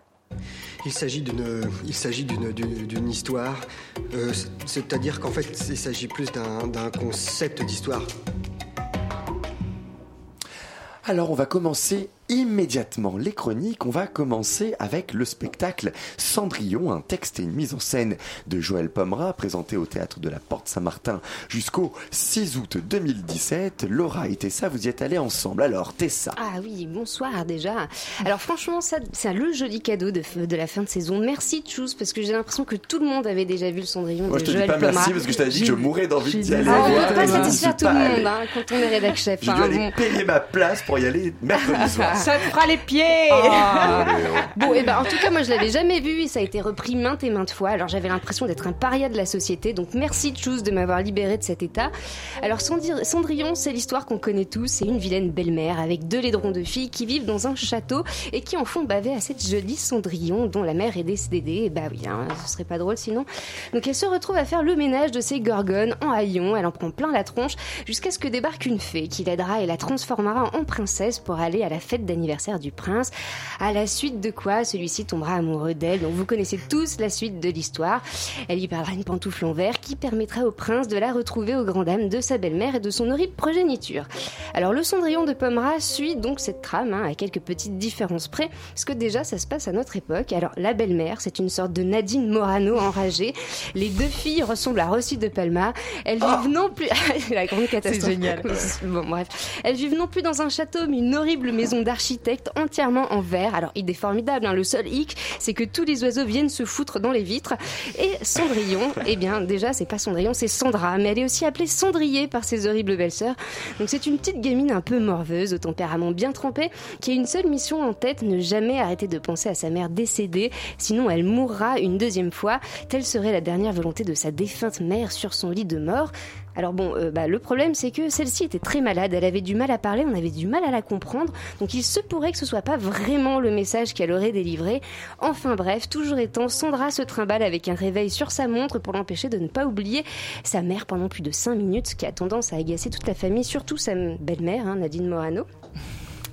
Il s'agit d'une, il s'agit d'une, d'une, d'une histoire. Euh, c'est- c'est-à-dire qu'en fait, il s'agit plus d'un, d'un concept d'histoire. Alors on va commencer immédiatement les chroniques. On va commencer avec le spectacle Cendrillon, un texte et une mise en scène de Joël Pomera, présenté au théâtre de la Porte Saint-Martin jusqu'au 6 août 2017. Laura et Tessa, vous y êtes allés ensemble. Alors Tessa, Ah oui, bonsoir déjà. Alors franchement, ça, c'est le joli cadeau de, de la fin de saison. Merci Tchous, parce que j'ai l'impression que tout le monde avait déjà vu le Cendrillon moi de je te dis Joël pas Pomera. merci parce que je t'avais dit que je mourrais d'envie d'y aller. dit- Ah, on ne peut pas satisfaire tout le monde hein, quand on est rédac chef. J'ai dû hein, aller bon. payer ma place pour y aller mercredi soir. Ça te fera les pieds Ah. Bon, et ben en tout cas, moi je l'avais jamais vu et ça a été repris maintes et maintes fois. Alors j'avais l'impression d'être un paria de la société. Donc merci Choose de m'avoir libéré de cet état. Alors Cendri- Cendrillon, c'est l'histoire qu'on connaît tous. C'est une vilaine belle-mère avec deux laidrons de filles qui vivent dans un château et qui en font baver à cette jolie Cendrillon dont la mère est décédée. Et bah oui, hein, ce serait pas drôle sinon. Donc elle se retrouve à faire le ménage de ses gorgones en haillons. Elle en prend plein la tronche jusqu'à ce que débarque une fée qui l'aidera et la transformera en princesse pour aller à la fête d'anniversaire du prince. À la suite de quoi, celui-ci tombera amoureux d'elle. Donc vous connaissez tous la suite de l'histoire. Elle lui perdra une pantoufle en verre qui permettra au prince de la retrouver aux grandes dames de sa belle-mère et de son horrible progéniture. Alors le Cendrillon de Pomera suit donc cette trame hein, à quelques petites différences près, parce que déjà ça se passe à notre époque. Alors la belle-mère, c'est une sorte de Nadine Morano enragée. Les deux filles ressemblent à Rossi de Palma. Elles vivent non plus la grande catastrophe. génial. bon bref, elles vivent non plus dans un château, mais une horrible maison d'architecte entièrement en verre. Alors idée formidable, hein, le seul hic, c'est que tous les oiseaux viennent se foutre dans les vitres. Et Cendrillon, eh bien déjà c'est pas Cendrillon, c'est Sandra, mais elle est aussi appelée Cendrier par ses horribles belles-sœurs. Donc c'est une petite gamine un peu morveuse, au tempérament bien trempé, qui a une seule mission en tête, ne jamais arrêter de penser à sa mère décédée, sinon elle mourra une deuxième fois. Telle serait la dernière volonté de sa défunte mère sur son lit de mort. Alors bon, euh, bah, le problème c'est que celle-ci était très malade, elle avait du mal à parler, on avait du mal à la comprendre, donc il se pourrait que ce soit pas vraiment le message qu'elle aurait délivré. Enfin bref, toujours étant, Sandra se trimballe avec un réveil sur sa montre pour l'empêcher de ne pas oublier sa mère pendant plus de 5 minutes, ce qui a tendance à agacer toute la famille, surtout sa belle-mère, hein, Nadine Morano.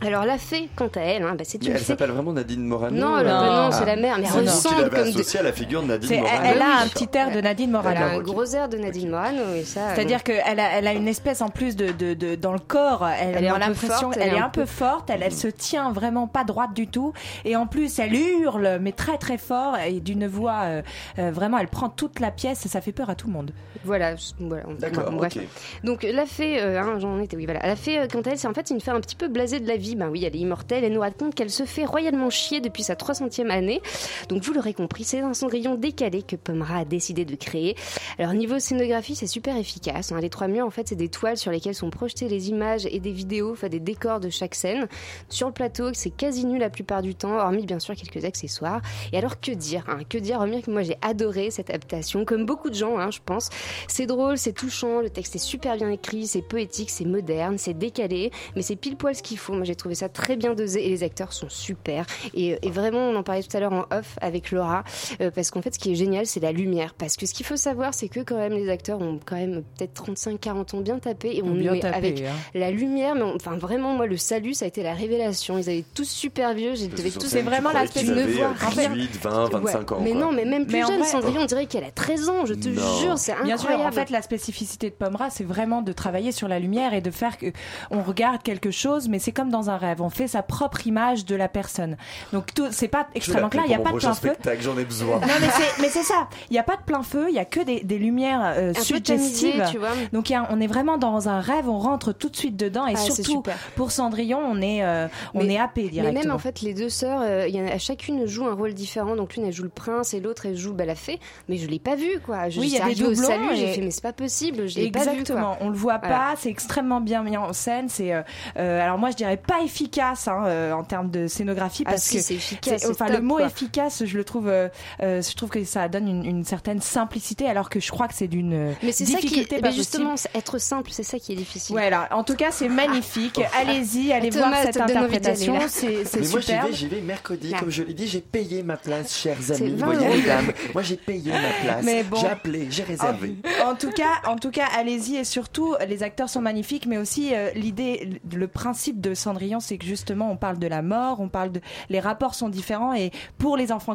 Alors la fée, quant à elle, hein, bah, c'est Mais une elle fée. s'appelle vraiment Nadine Morano Non, elle- non, ah. c'est la mère, mais elle ressemble comme de- associée à la figure de Nadine C'est- Morano. elle a un petit air de Nadine Elle a Morano. un gros air de Nadine Morano, et ça. C'est-à-dire qu'elle a, elle a une espèce en plus de, de, de- dans le corps, elle, Elle est a un peu l'impression forte, elle est un peu forte, elle, elle se tient vraiment pas droite du tout, et en plus elle hurle mais très très fort et d'une voix euh, euh, vraiment elle prend toute la pièce, et ça fait peur à tout le monde. Voilà, je- voilà. on- D'accord, bon, bref. ok. Donc la fée, euh, hein, j'en étais, oui, voilà. La fée, euh, quant à elle, c'est en fait une fée un petit peu blasée de la vie. Ben oui, elle est immortelle. Elle nous raconte qu'elle se fait royalement chier depuis sa 300e année. Donc vous l'aurez compris, c'est un cendrillon décalé que Pomera a décidé de créer. Alors niveau scénographie, c'est super efficace. hein. Les trois murs, en fait, c'est des toiles sur lesquelles sont projetées les images et des vidéos, enfin des décors de chaque scène. Sur le plateau, c'est quasi nu la plupart du temps, hormis bien sûr quelques accessoires. Et alors que dire hein Que dire Hormis que moi j'ai adoré cette adaptation, comme beaucoup de gens, hein, je pense. C'est drôle, c'est touchant, le texte est super bien écrit, c'est poétique, c'est moderne, c'est décalé, mais c'est pile poil ce qu'il faut. Moi j'ai trouvé ça très bien dosé et les acteurs sont super. Et, et vraiment, on en parlait tout à l'heure en off avec Laura, euh, parce qu'en fait ce qui est génial c'est la lumière. Parce que ce qu'il faut savoir c'est que quand même les acteurs ont quand même peut-être 35-40 ans bien tapé et on Bien met tapé, avec hein. la lumière, mais on- enfin vraiment moi le salut ça a été la révélation. Ils avaient tous super vieux, j'ai devais tous C'est vraiment l'aspect ne euh, rien. 18, 20, 25 ans. Mais quoi. non, mais même plus Mais jeune, vrai- Cendrillon, on dirait qu'elle a 13 ans, je te Non. jure, c'est Bien incroyable. sûr, en fait, la spécificité de Pomera, c'est vraiment de travailler sur la lumière et de faire que on regarde quelque chose, mais c'est comme dans un rêve. On fait sa propre image de la personne. Donc tout, c'est pas extrêmement clair. Il y a pas de plein feu. j'en ai besoin. Non, mais c'est, mais c'est ça. Il n'y a pas de plein feu. Il y a que des, des lumières euh, suggestives. tamisé, tu vois. Donc il y a- on est vraiment dans un rêve. On rentre tout de suite dedans. Et Ah, c'est surtout super. pour Cendrillon, on est, euh, on Mais- est happé Mais directement. même en fait, les deux sœurs, euh, y a, chacune joue un rôle différent. Donc l'une elle joue le prince et l'autre elle joue bah, la fée. Mais je l'ai pas vu quoi. Je Oui, il y a des doublons salut, j'ai et- fait mais c'est pas possible, je l'ai pas vu Exactement, quoi. on le voit Voilà. pas, c'est extrêmement bien mis en scène. C'est euh, euh, alors moi je dirais pas efficace hein, euh, en termes de scénographie Ah parce si, que c'est efficace, c'est enfin top, le mot quoi. efficace, je le trouve, euh, euh, je trouve que ça donne une, une certaine simplicité alors que je crois que c'est d'une Mais c'est ça qui difficulté est, pas mais justement, possible. être simple, c'est ça qui est difficile. Ouais, alors, en tout cas, c'est magnifique. Allez-y, allez Thomas, voir cette interprétation. C'est c'est Mais moi j'y vais, j'y vais mercredi, Là. comme je l'ai dit, j'ai payé ma place, chers C'est amis, 20 voyez mesdames. Moi j'ai payé ma place, Mais bon. j'ai appelé, j'ai réservé. En, en tout cas, en tout cas, allez-y et surtout, les acteurs sont magnifiques, mais aussi euh, l'idée, le principe de Cendrillon, c'est que justement, on parle de la mort, on parle de, les rapports sont différents et pour les enfants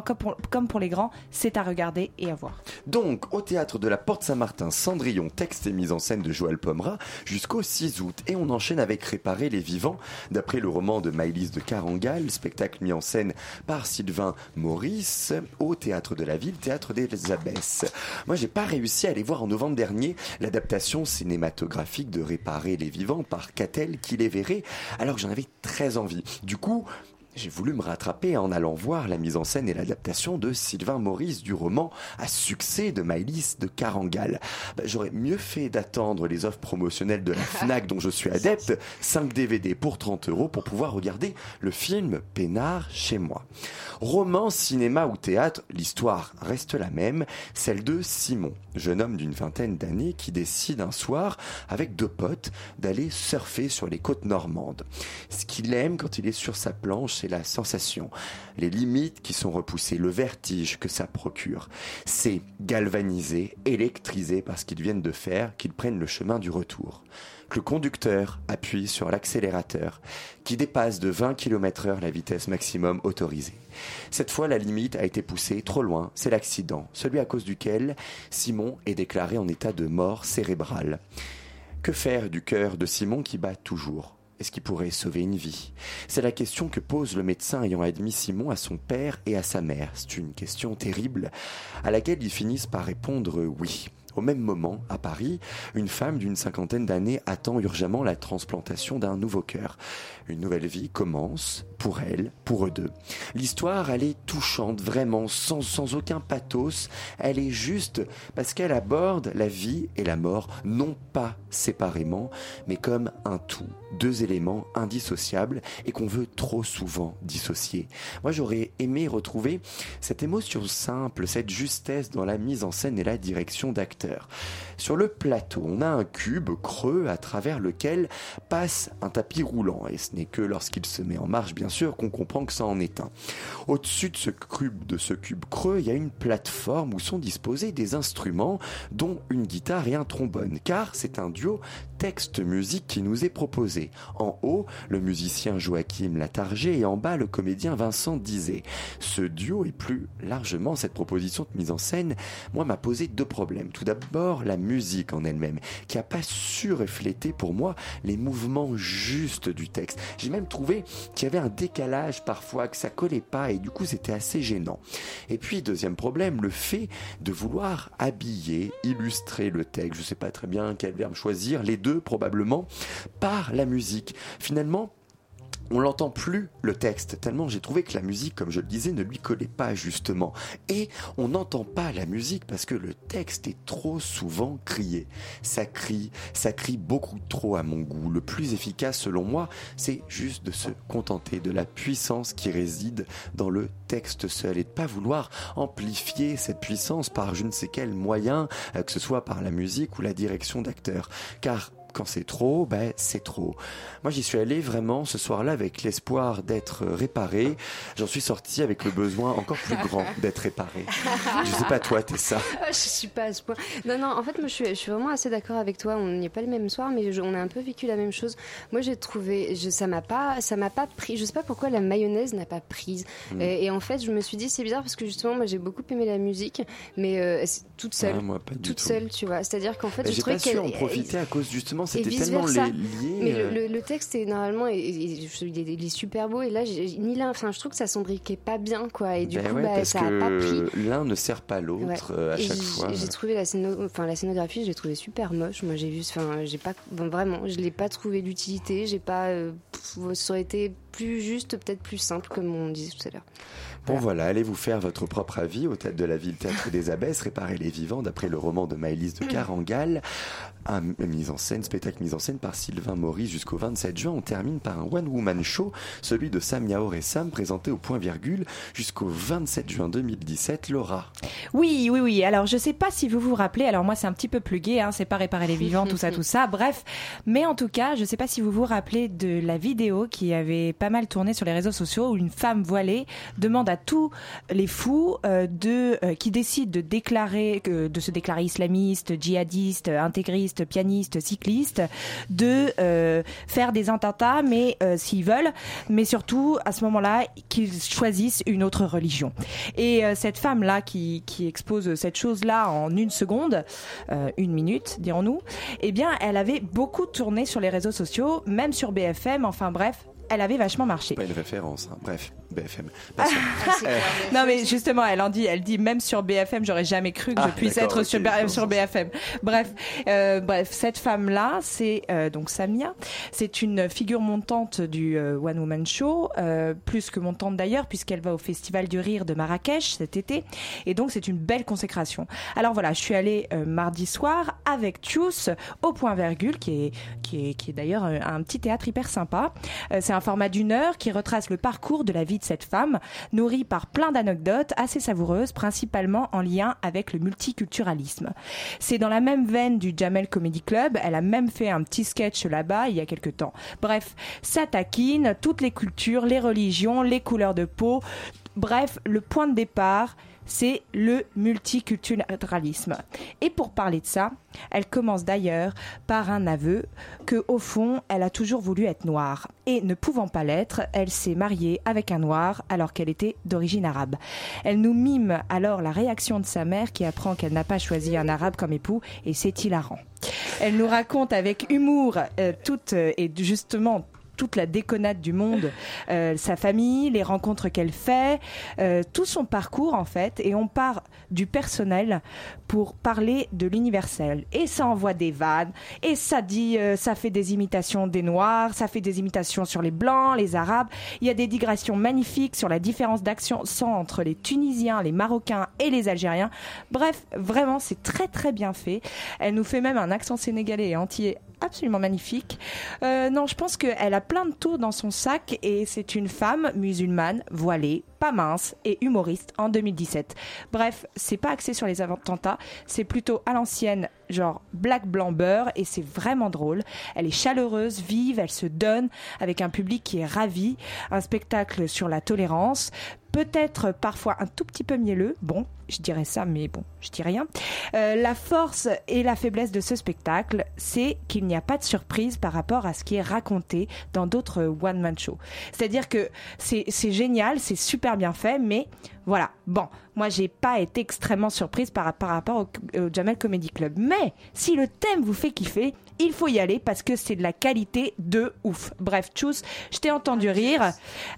comme pour, les grands, c'est à regarder et à voir. Donc, au théâtre de la Porte Saint-Martin, Cendrillon, texte et mise en scène de Joël Pomera, jusqu'au 6 août. Et on enchaîne avec Réparer les vivants, d'après le roman de Maëlys de Carangal, spectacle mis en scène par Sylvain Maurice, au théâtre de la ville, théâtre des Abbesses. Moi, j'ai pas réussi à aller voir en novembre dernier l'adaptation cinématographique de Réparer les vivants par Catel qui les verrait, alors que j'en avais très envie. Du coup, j'ai voulu me rattraper en allant voir la mise en scène et l'adaptation de Sylvain Maurice du roman à succès de Maëlys de Carangal. Bah, J'aurais mieux fait d'attendre les offres promotionnelles de la FNAC dont je suis adepte, 5 DVD pour 30 euros pour pouvoir regarder le film Pénard chez moi. Roman, cinéma ou théâtre, l'histoire reste la même, celle de Simon, jeune homme d'une vingtaine d'années qui décide un soir, avec deux potes, d'aller surfer sur les côtes normandes. Ce qu'il aime quand il est sur sa planche, c'est la sensation, les limites qui sont repoussées, le vertige que ça procure. C'est galvanisé, électrisé par ce qu'ils viennent de faire, qu'ils prennent le chemin du retour. Le conducteur appuie sur l'accélérateur, qui dépasse de 20 km heure la vitesse maximum autorisée. Cette fois, la limite a été poussée trop loin, c'est l'accident, celui à cause duquel Simon est déclaré en état de mort cérébrale. Que faire du cœur de Simon qui bat toujours? Est-ce qu'il pourrait sauver une vie C'est la question que pose le médecin ayant admis Simon à son père et à sa mère. C'est une question terrible à laquelle ils finissent par répondre oui. Au même moment, à Paris, une femme d'une cinquantaine d'années attend urgemment la transplantation d'un nouveau cœur. Une nouvelle vie commence pour elle, pour eux deux. L'histoire, elle est touchante, vraiment, sans, sans aucun pathos. Elle est juste parce qu'elle aborde la vie et la mort, non pas séparément, mais comme un tout. Deux éléments indissociables et qu'on veut trop souvent dissocier. Moi, j'aurais aimé retrouver cette émotion simple, cette justesse dans la mise en scène et la direction d'acteurs. Sur le plateau, on a un cube creux à travers lequel passe un tapis roulant et ce n'est que lorsqu'il se met en marche, bien sûr, qu'on comprend que ça en est un. Au-dessus de ce cube, de ce cube creux, il y a une plateforme où sont disposés des instruments, dont une guitare et un trombone, car c'est un duo texte-musique qui nous est proposé. En haut, le musicien Joachim Latarger et en bas, le comédien Vincent Dizet. Ce duo et plus largement cette proposition de mise en scène, moi, m'a posé deux problèmes. Tout d'abord, la musique en elle-même, qui a pas su refléter pour moi les mouvements justes du texte. J'ai même trouvé qu'il y avait un décalage parfois, que ça collait pas et du coup c'était assez gênant. Et puis deuxième problème, le fait de vouloir habiller, illustrer le texte, je sais pas très bien quel verbe choisir, les deux probablement, par la musique. Finalement, on l'entend plus le texte tellement j'ai trouvé que la musique comme je le disais ne lui collait pas justement. Et on n'entend pas la musique parce que le texte est trop souvent crié. Ça crie ça crie beaucoup trop à mon goût. Le plus efficace selon moi c'est juste de se contenter de la puissance qui réside dans le texte seul et de pas vouloir amplifier cette puissance par je ne sais quel moyen euh, que ce soit par la musique ou la direction d'acteur. Car quand c'est trop, ben c'est trop. Moi, j'y suis allé vraiment ce soir-là avec l'espoir d'être réparé. J'en suis sorti avec le besoin encore plus grand d'être réparé. Je sais pas toi, t'es ça. je suis pas à ce point. Non, non, en fait, moi, je suis, je suis vraiment assez d'accord avec toi. On n'y est pas le même soir, mais je- on a un peu vécu la même chose. Moi, j'ai trouvé, je, ça m'a pas, ça m'a pas pris. Je sais pas pourquoi la mayonnaise n'a pas prise. Mm. Et, et en fait, je me suis dit, c'est bizarre parce que justement, moi, j'ai beaucoup aimé la musique, mais euh, toute seule. Ah, moi, pas du toute tout. seule, tu vois. C'est-à-dire qu'en fait, Ben, je trouvais qu'elle. en profiter à cause justement, et c'était vice tellement lié. Mais euh, le, le- le texte est normalement, il est, il est super beau. Et là, ni l'un, enfin, je trouve que ça s'embriquait pas bien, quoi. Et du ben coup, ouais, bah, parce ça a pas pris. l'un ne sert pas l'autre Ouais. euh, à Et chaque fois. J'ai trouvé la, scéno- enfin, la scénographie, je l'ai trouvée super moche. Moi, j'ai vu, enfin, j'ai pas, bon, vraiment, je l'ai pas trouvé d'utilité. J'ai pas, euh, pff, ça aurait été plus juste, peut-être plus simple, comme on disait tout à l'heure. Bon voilà, allez vous faire votre propre avis au théâtre de la ville Théâtre des Abbesses, réparer les vivants d'après le roman de Maëlys de Carangal. Un mise en scène, spectacle mise en scène par Sylvain Maurice jusqu'au 27 juin. On termine par un one-woman show, celui de Sam Yaor et Sam, présenté au point virgule jusqu'au 27 juin 2017. Laura. Oui, oui, oui. Alors, je sais pas si vous vous rappelez. Alors, moi, c'est un petit peu plus gay. Hein, c'est pas réparer les vivants, tout ça, tout ça. Bref. Mais en tout cas, je sais pas si vous vous rappelez de la vidéo qui avait pas mal tourné sur les réseaux sociaux où une femme voilée demande à tous les fous euh, de euh, qui décident de déclarer, de se déclarer islamiste, djihadiste, intégriste, pianiste, cycliste, de euh, faire des attentats, mais s'ils veulent, mais surtout à ce moment-là qu'ils choisissent une autre religion. Et cette femme-là qui, expose cette chose-là en une seconde, une minute, dirons-nous, eh bien, elle avait beaucoup tourné sur les réseaux sociaux, même sur BFM. Enfin bref, elle avait vachement marché. Hein. bref. BFM. Passons. Euh, Non mais justement, elle en dit, elle dit même sur BFM, j'aurais jamais cru que Ah, je puisse d'accord, être sur, BFM. Bref, euh, bref, cette femme-là, c'est euh, donc Samia, c'est une figure montante du euh, One Woman Show, euh, plus que montante d'ailleurs, puisqu'elle va au Festival du Rire de Marrakech cet été, et donc c'est une belle consécration. Alors voilà, je suis allée euh, mardi soir avec Tchous au Point Virgule, qui est qui est qui est d'ailleurs un, un petit théâtre hyper sympa. Euh, c'est un format d'une heure qui retrace le parcours de la vie cette femme, nourri par plein d'anecdotes assez savoureuses, principalement en lien avec le multiculturalisme. C'est dans la même veine du Jamel Comedy Club. Elle a même fait un petit sketch là-bas il y a quelques temps. Bref, ça taquine toutes les cultures, les religions, les couleurs de peau. Bref, le point de départ, c'est le multiculturalisme. Et pour parler de ça, elle commence d'ailleurs par un aveu que, au fond, elle a toujours voulu être noire. Et ne pouvant pas l'être, elle s'est mariée avec un noir alors qu'elle était d'origine arabe. Elle nous mime alors la réaction de sa mère qui apprend qu'elle n'a pas choisi un arabe comme époux et c'est hilarant. Elle nous raconte avec humour euh, toute euh, et justement toute la déconnade du monde, euh, sa famille, les rencontres qu'elle fait, euh, tout son parcours en fait, et on part du personnel pour parler de l'universel. Et ça envoie des vannes, et ça dit, euh, ça fait des imitations des Noirs, ça fait des imitations sur les Blancs, les Arabes. Il y a des digressions magnifiques sur la différence d'accent entre les Tunisiens, les Marocains et les Algériens. Bref, vraiment, c'est très très bien fait. Elle nous fait même un accent sénégalais et entier absolument magnifique. Euh, non, je pense qu'elle a plein de tours dans son sac et c'est une femme musulmane, voilée, pas mince et humoriste en 2017. Bref, c'est pas axé sur les attentats, c'est plutôt à l'ancienne, genre black blanc beurre et c'est vraiment drôle. Elle est chaleureuse, vive, elle se donne avec un public qui est ravi, un spectacle sur la tolérance, peut-être parfois un tout petit peu mielleux. Bon, je dirais ça, mais bon, je dis rien. Euh, la force et la faiblesse de ce spectacle, c'est qu'il n'y a pas de surprise par rapport à ce qui est raconté dans d'autres one-man shows. C'est-à-dire que c'est c'est génial, c'est super bien fait, mais voilà. Bon, moi, j'ai pas été extrêmement surprise par, par rapport au, au Jamel Comedy Club. Mais si le thème vous fait kiffer, il faut y aller parce que c'est de la qualité de ouf. Bref, Tchous, je t'ai entendu rire.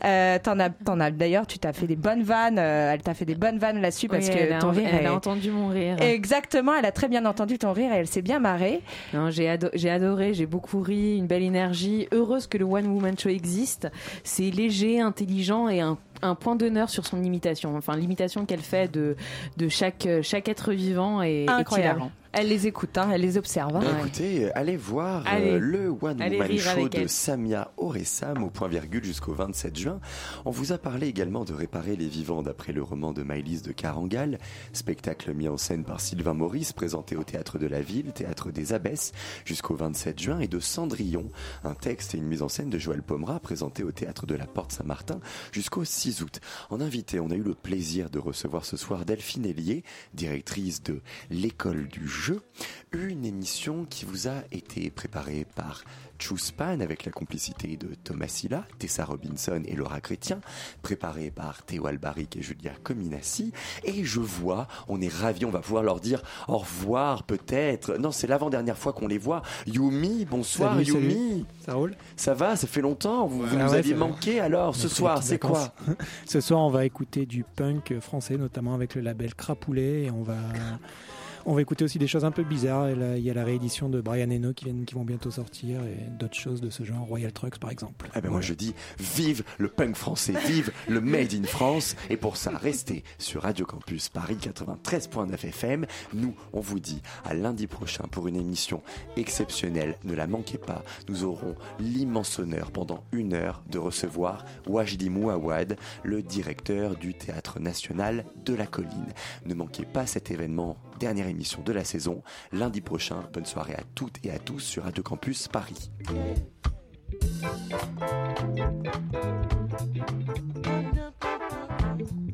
Euh, t'en as, t'en as d'ailleurs, tu t'as fait des bonnes vannes. euh, elle t'a fait des bonnes vannes là-dessus parce Oui, que ton rire. elle est- a entendu mon rire. Exactement, elle a très bien entendu ton rire et elle s'est bien marrée. Non, j'ai ado- j'ai adoré, j'ai beaucoup ri, une belle énergie. Heureuse que le One Woman Show existe. C'est léger, intelligent et un, un point d'honneur sur son imitation. Enfin, l'imitation qu'elle fait de, de chaque, chaque être vivant est, est Incroyable. Elle les écoute, hein, elle les observe. hein. Bah, Écoutez, allez voir euh, le One Allez Woman Show de elle. Samia Oressam au point virgule jusqu'au 27 juin. On vous a parlé également de Réparer les vivants d'après le roman de Maëlys de Carangal, spectacle mis en scène par Sylvain Maurice, présenté au Théâtre de la Ville, Théâtre des Abbesses, jusqu'au 27 juin, et de Cendrillon, un texte et une mise en scène de Joël Pomera, présenté au Théâtre de la Porte Saint-Martin jusqu'au 6 août. En invité, on a eu le plaisir de recevoir ce soir Delphine Hélier, directrice de l'école du jeu, une émission qui vous a été préparée par Chuspan avec la complicité de Thomas Silla, Tessa Robinson et Laura Chrétien, préparée par Théo Albaric et Julia Cominassi. Et je vois, on est ravis, on va pouvoir leur dire au revoir peut-être. Non, c'est l'avant-dernière fois qu'on les voit. Yumi, bonsoir Salut, salut. Yumi. Ça roule Ça va, ça fait longtemps. Vous, vous Ah nous ouais, aviez manqué alors ce soir, c'est quoi. Ce soir, on va écouter du punk français, notamment avec le label Crapoulet, et on va. On va écouter aussi des choses un peu bizarres. Il y a la réédition de Brian Eno qui, vont bientôt sortir et d'autres choses de ce genre, Royal Trucks par exemple. Eh ben moi je dis vive le punk français, vive le Made in France. Et pour ça, restez sur Radio Campus Paris 93.9 FM. Nous, on vous dit à lundi prochain pour une émission exceptionnelle. Ne la manquez pas. Nous aurons l'immense honneur pendant une heure de recevoir Wajdi Mouawad, le directeur du Théâtre National de la Colline. Ne manquez pas cet événement, dernière émission de la saison, lundi prochain. Bonne soirée à toutes et à tous sur Radio Campus Paris.